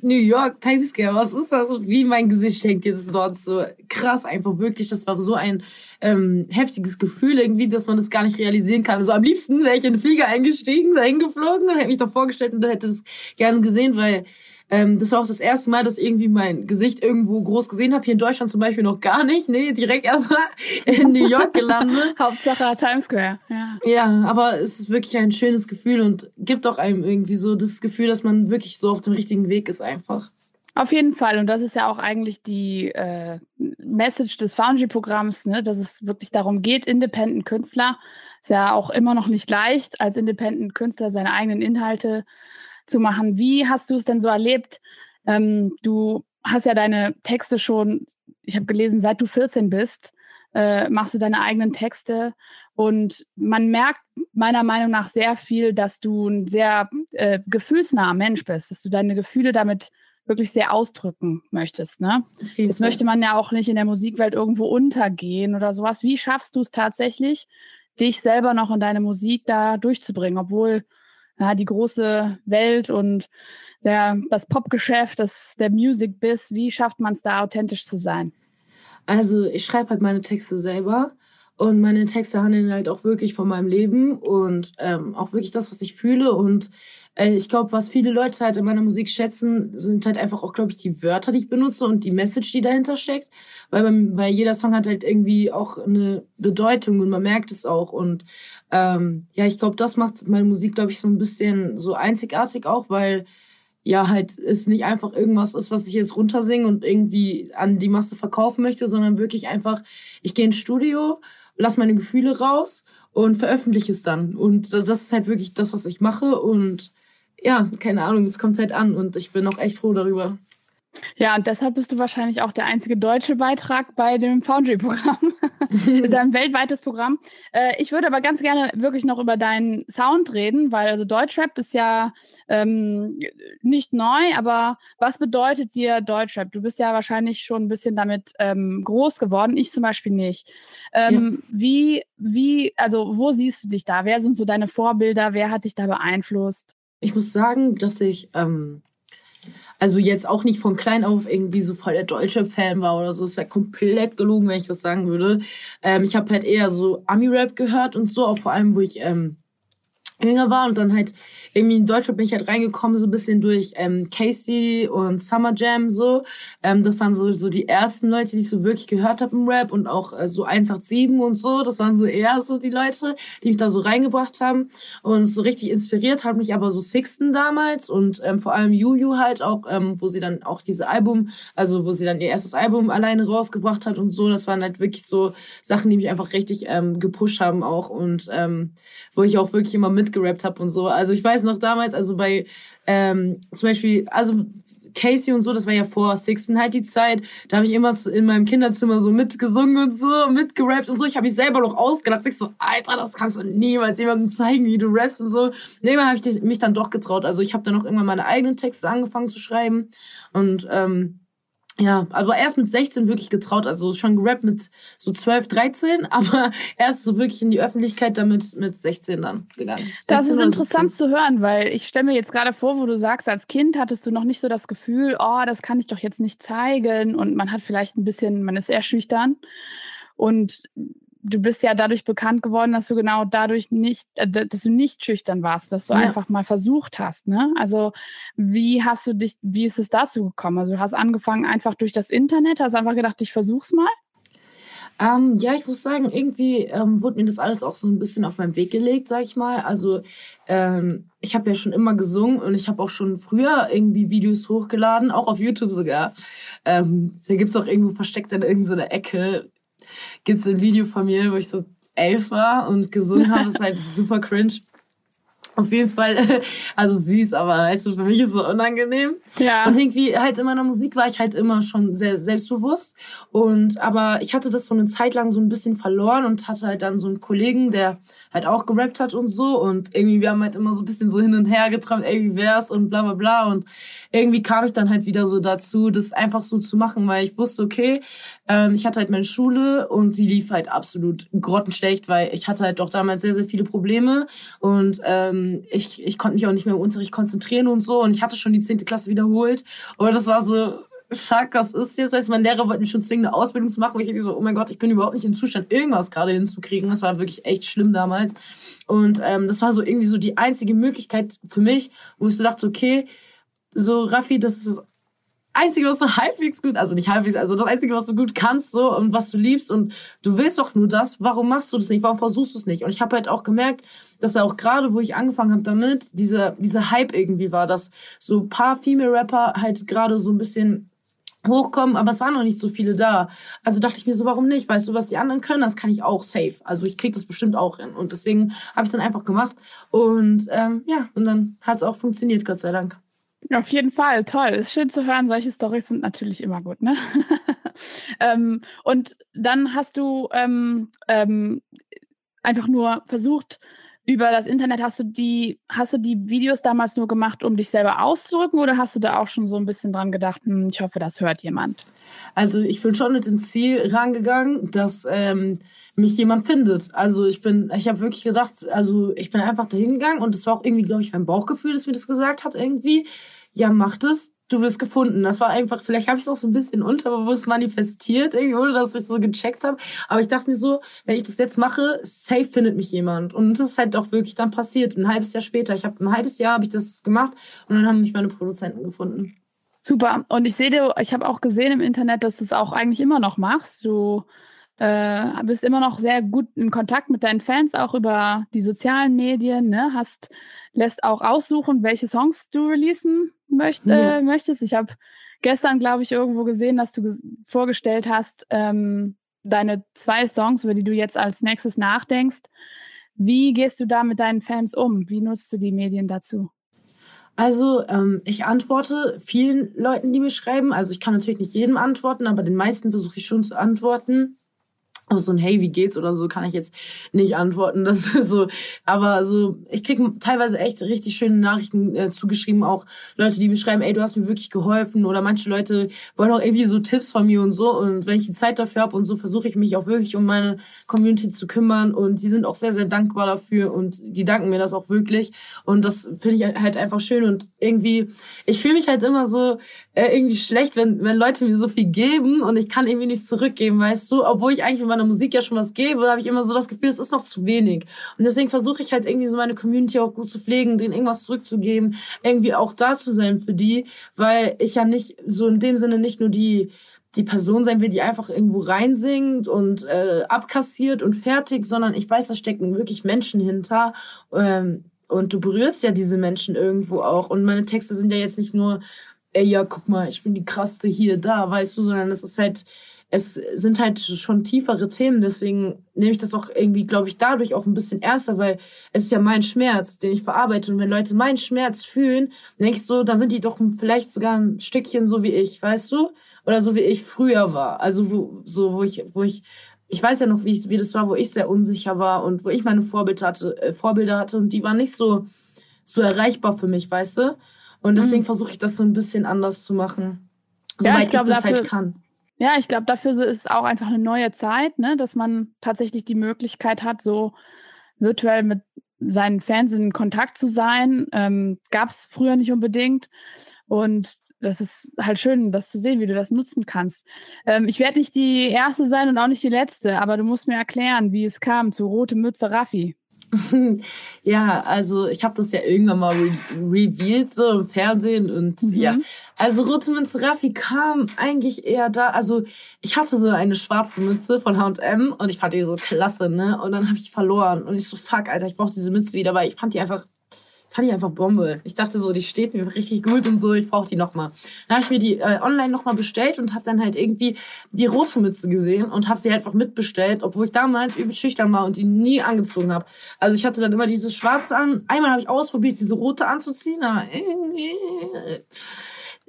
E: New York, Times was ist das? Wie mein Gesicht hängt jetzt dort so krass, einfach wirklich, das war so ein ähm, heftiges Gefühl irgendwie, dass man das gar nicht realisieren kann. Also am liebsten wäre ich in den Flieger eingestiegen, dahin geflogen und hätte mich da vorgestellt und hätte es gerne gesehen, weil Ähm, das war auch das erste Mal, dass ich irgendwie mein Gesicht irgendwo groß gesehen habe. Hier in Deutschland zum Beispiel noch gar nicht. Nee, direkt erst mal <laughs> in New York gelandet. <laughs>
D: Hauptsache Times Square, ja.
E: Ja, aber es ist wirklich ein schönes Gefühl und gibt auch einem irgendwie so das Gefühl, dass man wirklich so auf dem richtigen Weg ist einfach.
D: Auf jeden Fall. Und das ist ja auch eigentlich die äh, Message des Foundry-Programms, ne? dass es wirklich darum geht, Independent-Künstler, ist ja auch immer noch nicht leicht, als Independent-Künstler seine eigenen Inhalte zu machen. Wie hast du es denn so erlebt? Ähm, du hast ja deine Texte schon, ich habe gelesen, seit du 14 bist, äh, machst du deine eigenen Texte. Und man merkt meiner Meinung nach sehr viel, dass du ein sehr äh, gefühlsnaher Mensch bist, dass du deine Gefühle damit wirklich sehr ausdrücken möchtest. Ne? Jetzt möchte man ja auch nicht in der Musikwelt irgendwo untergehen oder sowas. Wie schaffst du es tatsächlich, dich selber noch in deine Musik da durchzubringen, obwohl ja, die große Welt und der, das Popgeschäft, der Music Biz, wie schafft man es da authentisch zu sein?
E: Also ich schreibe halt meine Texte selber und meine Texte handeln halt auch wirklich von meinem Leben und ähm, auch wirklich das, was ich fühle und äh, ich glaube, was viele Leute halt in meiner Musik schätzen, sind halt einfach auch, glaube ich, die Wörter, die ich benutze und die Message, die dahinter steckt. Weil, weil jeder Song hat halt irgendwie auch eine Bedeutung und man merkt es auch. Und ähm, ja, ich glaube, das macht meine Musik, glaube ich, so ein bisschen so einzigartig auch, weil ja halt es nicht einfach irgendwas ist, was ich jetzt runtersinge und irgendwie an die Masse verkaufen möchte, sondern wirklich einfach, ich gehe ins Studio, lass meine Gefühle raus und veröffentliche es dann. Und das ist halt wirklich das, was ich mache und ja, keine Ahnung, es kommt halt an und ich bin auch echt froh darüber.
D: Ja, und deshalb bist du wahrscheinlich auch der einzige deutsche Beitrag bei dem Foundry-Programm. das <laughs> ist ein weltweites Programm. Äh, ich würde aber ganz gerne wirklich noch über deinen Sound reden, weil also Deutschrap ist ja ähm, nicht neu, aber was bedeutet dir Deutschrap? Du bist ja wahrscheinlich schon ein bisschen damit ähm, groß geworden, ich zum Beispiel nicht. Ähm, ja. Wie, wie, also wo siehst du dich da? Wer sind so deine Vorbilder? Wer hat dich da beeinflusst?
E: Ich muss sagen, dass ich ähm, also jetzt auch nicht von klein auf irgendwie so voll der deutsche Fan war oder so. Es wäre komplett gelogen, wenn ich das sagen würde. Ähm, ich habe halt eher so Ami-Rap gehört und so, auch vor allem, wo ich ähm, jünger war und dann halt irgendwie in Deutschland bin ich halt reingekommen so ein bisschen durch ähm, Casey und Summer Jam so. Ähm, das waren so so die ersten Leute, die ich so wirklich gehört habe im Rap und auch äh, so 187 und so. Das waren so eher so die Leute, die mich da so reingebracht haben und so richtig inspiriert hat mich aber so Sixten damals und ähm, vor allem Juju halt auch, ähm, wo sie dann auch diese Album, also wo sie dann ihr erstes Album alleine rausgebracht hat und so. Das waren halt wirklich so Sachen, die mich einfach richtig ähm, gepusht haben auch und ähm, wo ich auch wirklich immer mitgerappt habe und so. Also ich weiß weiß noch damals, also bei ähm, zum Beispiel, also Casey und so, das war ja vor Sixten halt die Zeit. Da habe ich immer in meinem Kinderzimmer so mitgesungen und so, mitgerappt und so. Ich habe mich selber noch ausgedacht. Ich so, Alter, das kannst du niemals jemandem zeigen, wie du rappst und so. Und irgendwann habe ich mich dann doch getraut. Also ich habe dann auch irgendwann meine eigenen Texte angefangen zu schreiben. Und ähm, ja, aber erst mit 16 wirklich getraut, also schon gerappt mit so 12, 13, <laughs> aber erst so wirklich in die Öffentlichkeit damit mit 16 dann gegangen.
D: Das ist interessant zu hören, weil ich stelle mir jetzt gerade vor, wo du sagst, als Kind hattest du noch nicht so das Gefühl, oh, das kann ich doch jetzt nicht zeigen und man hat vielleicht ein bisschen, man ist eher schüchtern und du bist ja dadurch bekannt geworden, dass du genau dadurch nicht, äh, dass du nicht schüchtern warst, dass du ja. einfach mal versucht hast. Ne? Also wie hast du dich, wie ist es dazu gekommen? Also du hast angefangen einfach durch das Internet, hast einfach gedacht, ich versuch's mal.
E: Ähm, ja, ich muss sagen, irgendwie ähm, wurde mir das alles auch so ein bisschen auf meinen Weg gelegt, sag ich mal. Also ähm, ich habe ja schon immer gesungen und ich habe auch schon früher irgendwie Videos hochgeladen, auch auf YouTube sogar. Ähm, da gibt's auch irgendwo versteckt in irgendeiner Ecke gibt es ein Video von mir, wo ich so elf war und gesungen habe. Das ist halt <laughs> super cringe. Auf jeden Fall, <laughs> also süß, aber weißt du, für mich ist es so unangenehm. Ja. Und irgendwie halt in meiner Musik war ich halt immer schon sehr selbstbewusst. Und aber ich hatte das so eine Zeit lang so ein bisschen verloren und hatte halt dann so einen Kollegen, der halt auch gerappt hat und so. Und irgendwie, wir haben halt immer so ein bisschen so hin und her geträumt, ey, wie wär's und bla bla bla. Und irgendwie kam ich dann halt wieder so dazu, das einfach so zu machen, weil ich wusste, okay, ähm, ich hatte halt meine Schule und die lief halt absolut grottenschlecht, weil ich hatte halt doch damals sehr, sehr viele Probleme und ähm, ich, ich konnte mich auch nicht mehr im Unterricht konzentrieren und so und ich hatte schon die zehnte Klasse wiederholt und das war so, fuck, was ist jetzt? Das heißt, mein Lehrer wollte mich schon zwingen, eine Ausbildung zu machen. Und ich habe so, oh mein Gott, ich bin überhaupt nicht im Zustand, irgendwas gerade hinzukriegen. Das war wirklich echt schlimm damals. Und ähm, das war so irgendwie so die einzige Möglichkeit für mich, wo ich so dachte, okay, so Raffi, das ist das Einzige, was du halbwegs gut, also nicht halbwegs, also das Einzige, was du gut kannst so und was du liebst und du willst doch nur das, warum machst du das nicht, warum versuchst du es nicht? Und ich habe halt auch gemerkt, dass da auch gerade, wo ich angefangen habe damit, dieser, dieser Hype irgendwie war, dass so paar Female-Rapper halt gerade so ein bisschen hochkommen, aber es waren noch nicht so viele da. Also dachte ich mir so, warum nicht? Weißt du, was die anderen können, das kann ich auch safe. Also ich krieg das bestimmt auch hin. Und deswegen habe ich dann einfach gemacht. Und ähm, ja, und dann hat es auch funktioniert, Gott sei Dank.
D: Auf jeden Fall, toll. Ist schön zu hören. Solche Storys sind natürlich immer gut, ne? <laughs> ähm, und dann hast du ähm, ähm, einfach nur versucht, über das Internet hast du die, hast du die Videos damals nur gemacht, um dich selber auszudrücken oder hast du da auch schon so ein bisschen dran gedacht, hm, ich hoffe, das hört jemand?
E: Also ich bin schon mit dem Ziel rangegangen, dass ähm, mich jemand findet. Also ich bin, ich habe wirklich gedacht, also ich bin einfach dahin gegangen und es war auch irgendwie, glaube ich, mein Bauchgefühl, das mir das gesagt hat irgendwie. Ja, mach das, du wirst gefunden. Das war einfach, vielleicht habe ich es auch so ein bisschen unterbewusst manifestiert, irgendwie, ohne dass ich so gecheckt habe. Aber ich dachte mir so, wenn ich das jetzt mache, safe findet mich jemand. Und das ist halt auch wirklich dann passiert. Ein halbes Jahr später. Ich habe ein halbes Jahr habe ich das gemacht und dann haben mich meine Produzenten gefunden.
D: Super. Und ich sehe, ich habe auch gesehen im Internet, dass du es auch eigentlich immer noch machst. Du äh, bist immer noch sehr gut in Kontakt mit deinen Fans, auch über die sozialen Medien, ne? Hast, lässt auch aussuchen, welche Songs du releasen möcht, ja. äh, möchtest. Ich habe gestern, glaube ich, irgendwo gesehen, dass du vorgestellt hast, ähm, deine zwei Songs, über die du jetzt als nächstes nachdenkst. Wie gehst du da mit deinen Fans um? Wie nutzt du die Medien dazu?
E: Also ähm, ich antworte vielen Leuten, die mir schreiben. Also ich kann natürlich nicht jedem antworten, aber den meisten versuche ich schon zu antworten auf so ein Hey, wie geht's oder so kann ich jetzt nicht antworten. <laughs> Das so, aber so ich krieg teilweise echt richtig schöne Nachrichten äh, zugeschrieben, auch Leute, die mir schreiben, ey, du hast mir wirklich geholfen. Oder manche Leute wollen auch irgendwie so Tipps von mir und so. Und wenn ich die Zeit dafür habe und so versuche ich mich auch wirklich um meine Community zu kümmern. Und die sind auch sehr sehr dankbar dafür. Und die danken mir das auch wirklich. Und das finde ich halt einfach schön. Und irgendwie ich fühle mich halt immer so äh, irgendwie schlecht, wenn wenn Leute mir so viel geben. Und ich kann irgendwie nichts zurückgeben, weißt du, obwohl ich eigentlich mit Musik ja schon was gebe, habe ich immer so das Gefühl, es ist noch zu wenig. Und deswegen versuche ich halt irgendwie so meine Community auch gut zu pflegen, denen irgendwas zurückzugeben, irgendwie auch da zu sein für die, weil ich ja nicht so in dem Sinne nicht nur die die Person sein will, die einfach irgendwo reinsingt und äh, abkassiert und fertig, sondern ich weiß, da stecken wirklich Menschen hinter. Ähm, und du berührst ja diese Menschen irgendwo auch. Und meine Texte sind ja jetzt nicht nur, ey, ja, guck mal, ich bin die krasseste hier, da, weißt du, sondern es ist halt es sind halt schon tiefere Themen, deswegen nehme ich das auch irgendwie, glaube ich, dadurch auch ein bisschen ernster, weil es ist ja mein Schmerz, den ich verarbeite. Und wenn Leute meinen Schmerz fühlen, denke ich so, dann sind die doch vielleicht sogar ein Stückchen so wie ich, weißt du? Oder so wie ich früher war. Also wo, so, wo ich, wo ich, ich weiß ja noch, wie, ich, wie das war, wo ich sehr unsicher war und wo ich meine Vorbilder hatte, äh, Vorbilder hatte und die waren nicht so, so erreichbar für mich, weißt du? Und deswegen mhm. versuche ich das so ein bisschen anders zu machen. Soweit ja, ich, glaub, ich das halt dafür, halt kann.
D: Ja, ich glaube, dafür ist es auch einfach eine neue Zeit, ne? dass man tatsächlich die Möglichkeit hat, so virtuell mit seinen Fans in Kontakt zu sein. Ähm, Gab es früher nicht unbedingt. Und das ist halt schön, das zu sehen, wie du das nutzen kannst. Ähm, ich werde nicht die erste sein und auch nicht die letzte, aber du musst mir erklären, wie es kam zu Rote Mütze Raffi. <laughs>
E: ja, also ich habe das ja irgendwann mal re revealed so im Fernsehen und mhm. ja. Also rote Münze Raffi kam eigentlich eher da, also ich hatte so eine schwarze Mütze von H&M und ich fand die so klasse, ne? Und dann habe ich verloren und ich so fuck, Alter, ich brauche diese Mütze wieder, weil ich fand die einfach fand ich einfach Bombe. Ich dachte so, die steht mir richtig gut und so, ich brauche die nochmal. Dann habe ich mir die äh, online nochmal bestellt und habe dann halt irgendwie die rote Mütze gesehen und habe sie halt einfach mitbestellt, obwohl ich damals übel schüchtern war und die nie angezogen habe. Also ich hatte dann immer diese schwarze an. Einmal habe ich ausprobiert, diese rote anzuziehen, aber irgendwie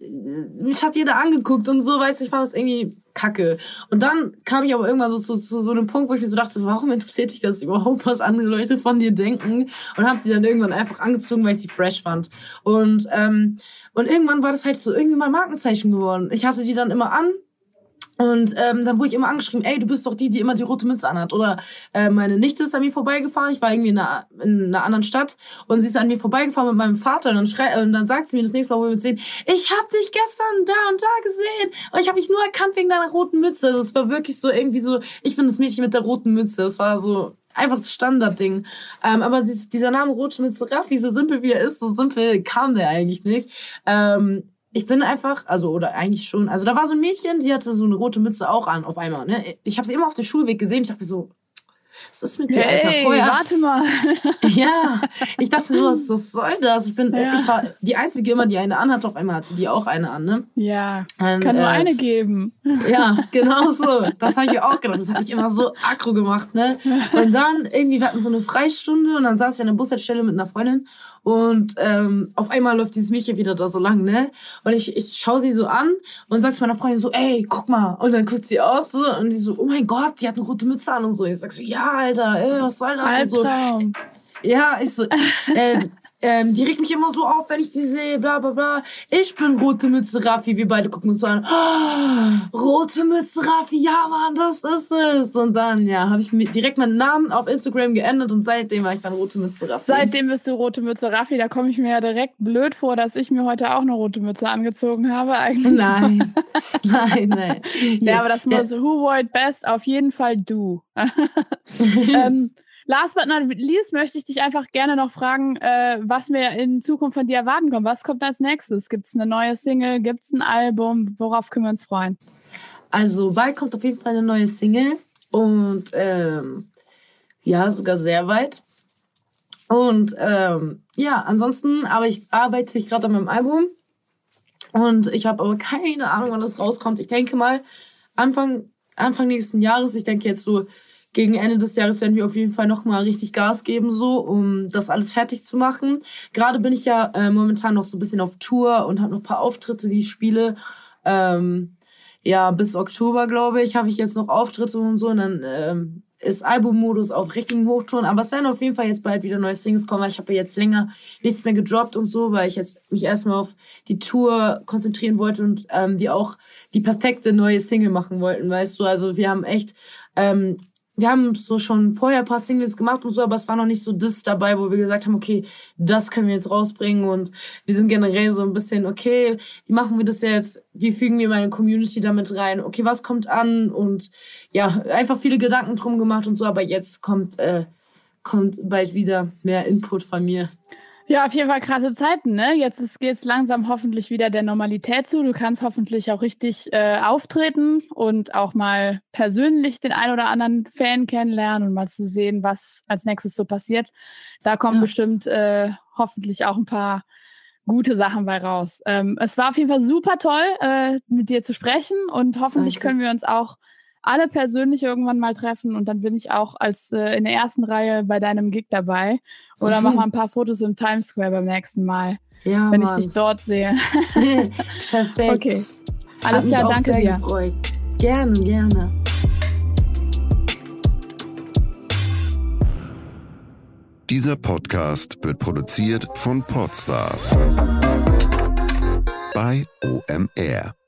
E: mich hat jeder angeguckt und so, weißt du, ich fand das irgendwie kacke. Und dann kam ich aber irgendwann so zu, zu so einem Punkt, wo ich mir so dachte, warum interessiert dich das überhaupt, was andere Leute von dir denken? Und hab die dann irgendwann einfach angezogen, weil ich sie fresh fand. Und, ähm, und irgendwann war das halt so irgendwie mein Markenzeichen geworden. Ich hatte die dann immer an und ähm, dann wurde ich immer angeschrieben, ey, du bist doch die, die immer die rote Mütze anhat. Oder äh, meine Nichte ist an mir vorbeigefahren, ich war irgendwie in einer, in einer anderen Stadt und sie ist an mir vorbeigefahren mit meinem Vater und dann, schrei und dann sagt sie mir das nächste Mal, wo wir uns sehen, ich hab dich gestern da und da gesehen und ich habe dich nur erkannt wegen deiner roten Mütze. Also es war wirklich so irgendwie so, ich bin das Mädchen mit der roten Mütze. Das war so einfach das Standardding. Ähm, aber dieser Name Rote Mütze Raffi, so simpel wie er ist, so simpel kam der eigentlich nicht. Ähm, ich bin einfach, also oder eigentlich schon, also da war so ein Mädchen, die hatte so eine rote Mütze auch an auf einmal. Ne? Ich habe sie immer auf dem Schulweg gesehen. Ich dachte mir so, was ist mit dir, hey, Alter? Vorher,
D: warte mal. <laughs>
E: ja, ich dachte so, was, was soll das? Ich bin, ja. ich war die einzige immer, die eine anhat. Auf einmal hatte die auch eine an, ne?
D: Ja, Und, kann nur äh, eine geben.
E: Ja, <laughs> genau so. Das habe ich auch gedacht. Das hat mich immer so aggro gemacht, ne? Und dann irgendwie, wir hatten so eine Freistunde und dann saß ich an der Bushaltestelle mit einer Freundin und ähm, auf einmal läuft dieses Mädchen wieder da so lang, ne? Und ich, ich schaue sie so an und sag zu meiner Freundin so, ey, guck mal. Und dann guckt sie aus so und die so, oh mein Gott, die hat eine rote Mütze an und so. Ich sag so, ja, Alter, ey, was soll das? Und so. Ja, ich so, äh, ähm, die regt mich immer so auf, wenn ich die sehe, bla bla bla. Ich bin rote Mütze Raffi, wir beide gucken uns so an. Oh, rote Mütze Raffi, ja Mann, das ist es. Und dann, ja, habe ich direkt meinen Namen auf Instagram geändert und seitdem war ich dann rote Mütze Raffi.
D: Seitdem bist du rote Mütze Raffi, da komme ich mir ja direkt blöd vor, dass ich mir heute auch eine rote Mütze angezogen habe eigentlich.
E: Nein, <laughs> nein, nein.
D: Ja, ja aber das muss ja. Who It Best auf jeden Fall du. <laughs> ähm, Last but not least möchte ich dich einfach gerne noch fragen, äh, was wir in Zukunft von dir erwarten können. Was kommt als nächstes? Gibt es eine neue Single? Gibt es ein Album? Worauf können wir uns freuen?
E: Also bald kommt auf jeden Fall eine neue Single und ähm, ja, sogar sehr weit. Und ähm, ja, ansonsten, aber ich arbeite ich gerade an meinem Album und ich habe aber keine Ahnung, wann das rauskommt. Ich denke mal Anfang Anfang nächsten Jahres. Ich denke jetzt so gegen Ende des Jahres werden wir auf jeden Fall nochmal richtig Gas geben, so, um das alles fertig zu machen. Gerade bin ich ja äh, momentan noch so ein bisschen auf Tour und habe noch paar Auftritte, die ich spiele. Ähm, ja, bis Oktober, glaube ich, habe ich jetzt noch Auftritte und so. Und dann ähm, ist Albummodus auf richtigen Hochtouren. Aber es werden auf jeden Fall jetzt bald wieder neue Singles kommen, weil ich habe ja jetzt länger nichts mehr gedroppt und so, weil ich jetzt mich erstmal auf die Tour konzentrieren wollte und ähm, wir auch die perfekte neue Single machen wollten, weißt du. Also wir haben echt ähm, wir haben so schon vorher ein paar Singles gemacht und so, aber es war noch nicht so das dabei, wo wir gesagt haben, okay, das können wir jetzt rausbringen und wir sind generell so ein bisschen, okay, wie machen wir das jetzt? Wie fügen wir meine Community damit rein? Okay, was kommt an? Und ja, einfach viele Gedanken drum gemacht und so, aber jetzt kommt, äh, kommt bald wieder mehr Input von mir.
D: Ja, auf jeden Fall krasse Zeiten, ne? Jetzt geht es langsam hoffentlich wieder der Normalität zu. Du kannst hoffentlich auch richtig äh, auftreten und auch mal persönlich den ein oder anderen Fan kennenlernen und mal zu sehen, was als nächstes so passiert. Da kommen ja. bestimmt äh, hoffentlich auch ein paar gute Sachen bei raus. Ähm, es war auf jeden Fall super toll, äh, mit dir zu sprechen und hoffentlich Danke. können wir uns auch alle persönlich irgendwann mal treffen und dann bin ich auch als äh, in der ersten Reihe bei deinem Gig dabei. Oder mhm. mach mal ein paar Fotos im Times Square beim nächsten Mal, ja, wenn Mann. ich dich dort sehe. <laughs> <laughs>
E: Perfekt.
D: Okay. Alles klar, danke dir.
E: Gefreut. Gerne, gerne.
F: Dieser Podcast wird produziert von Podstars bei OMR.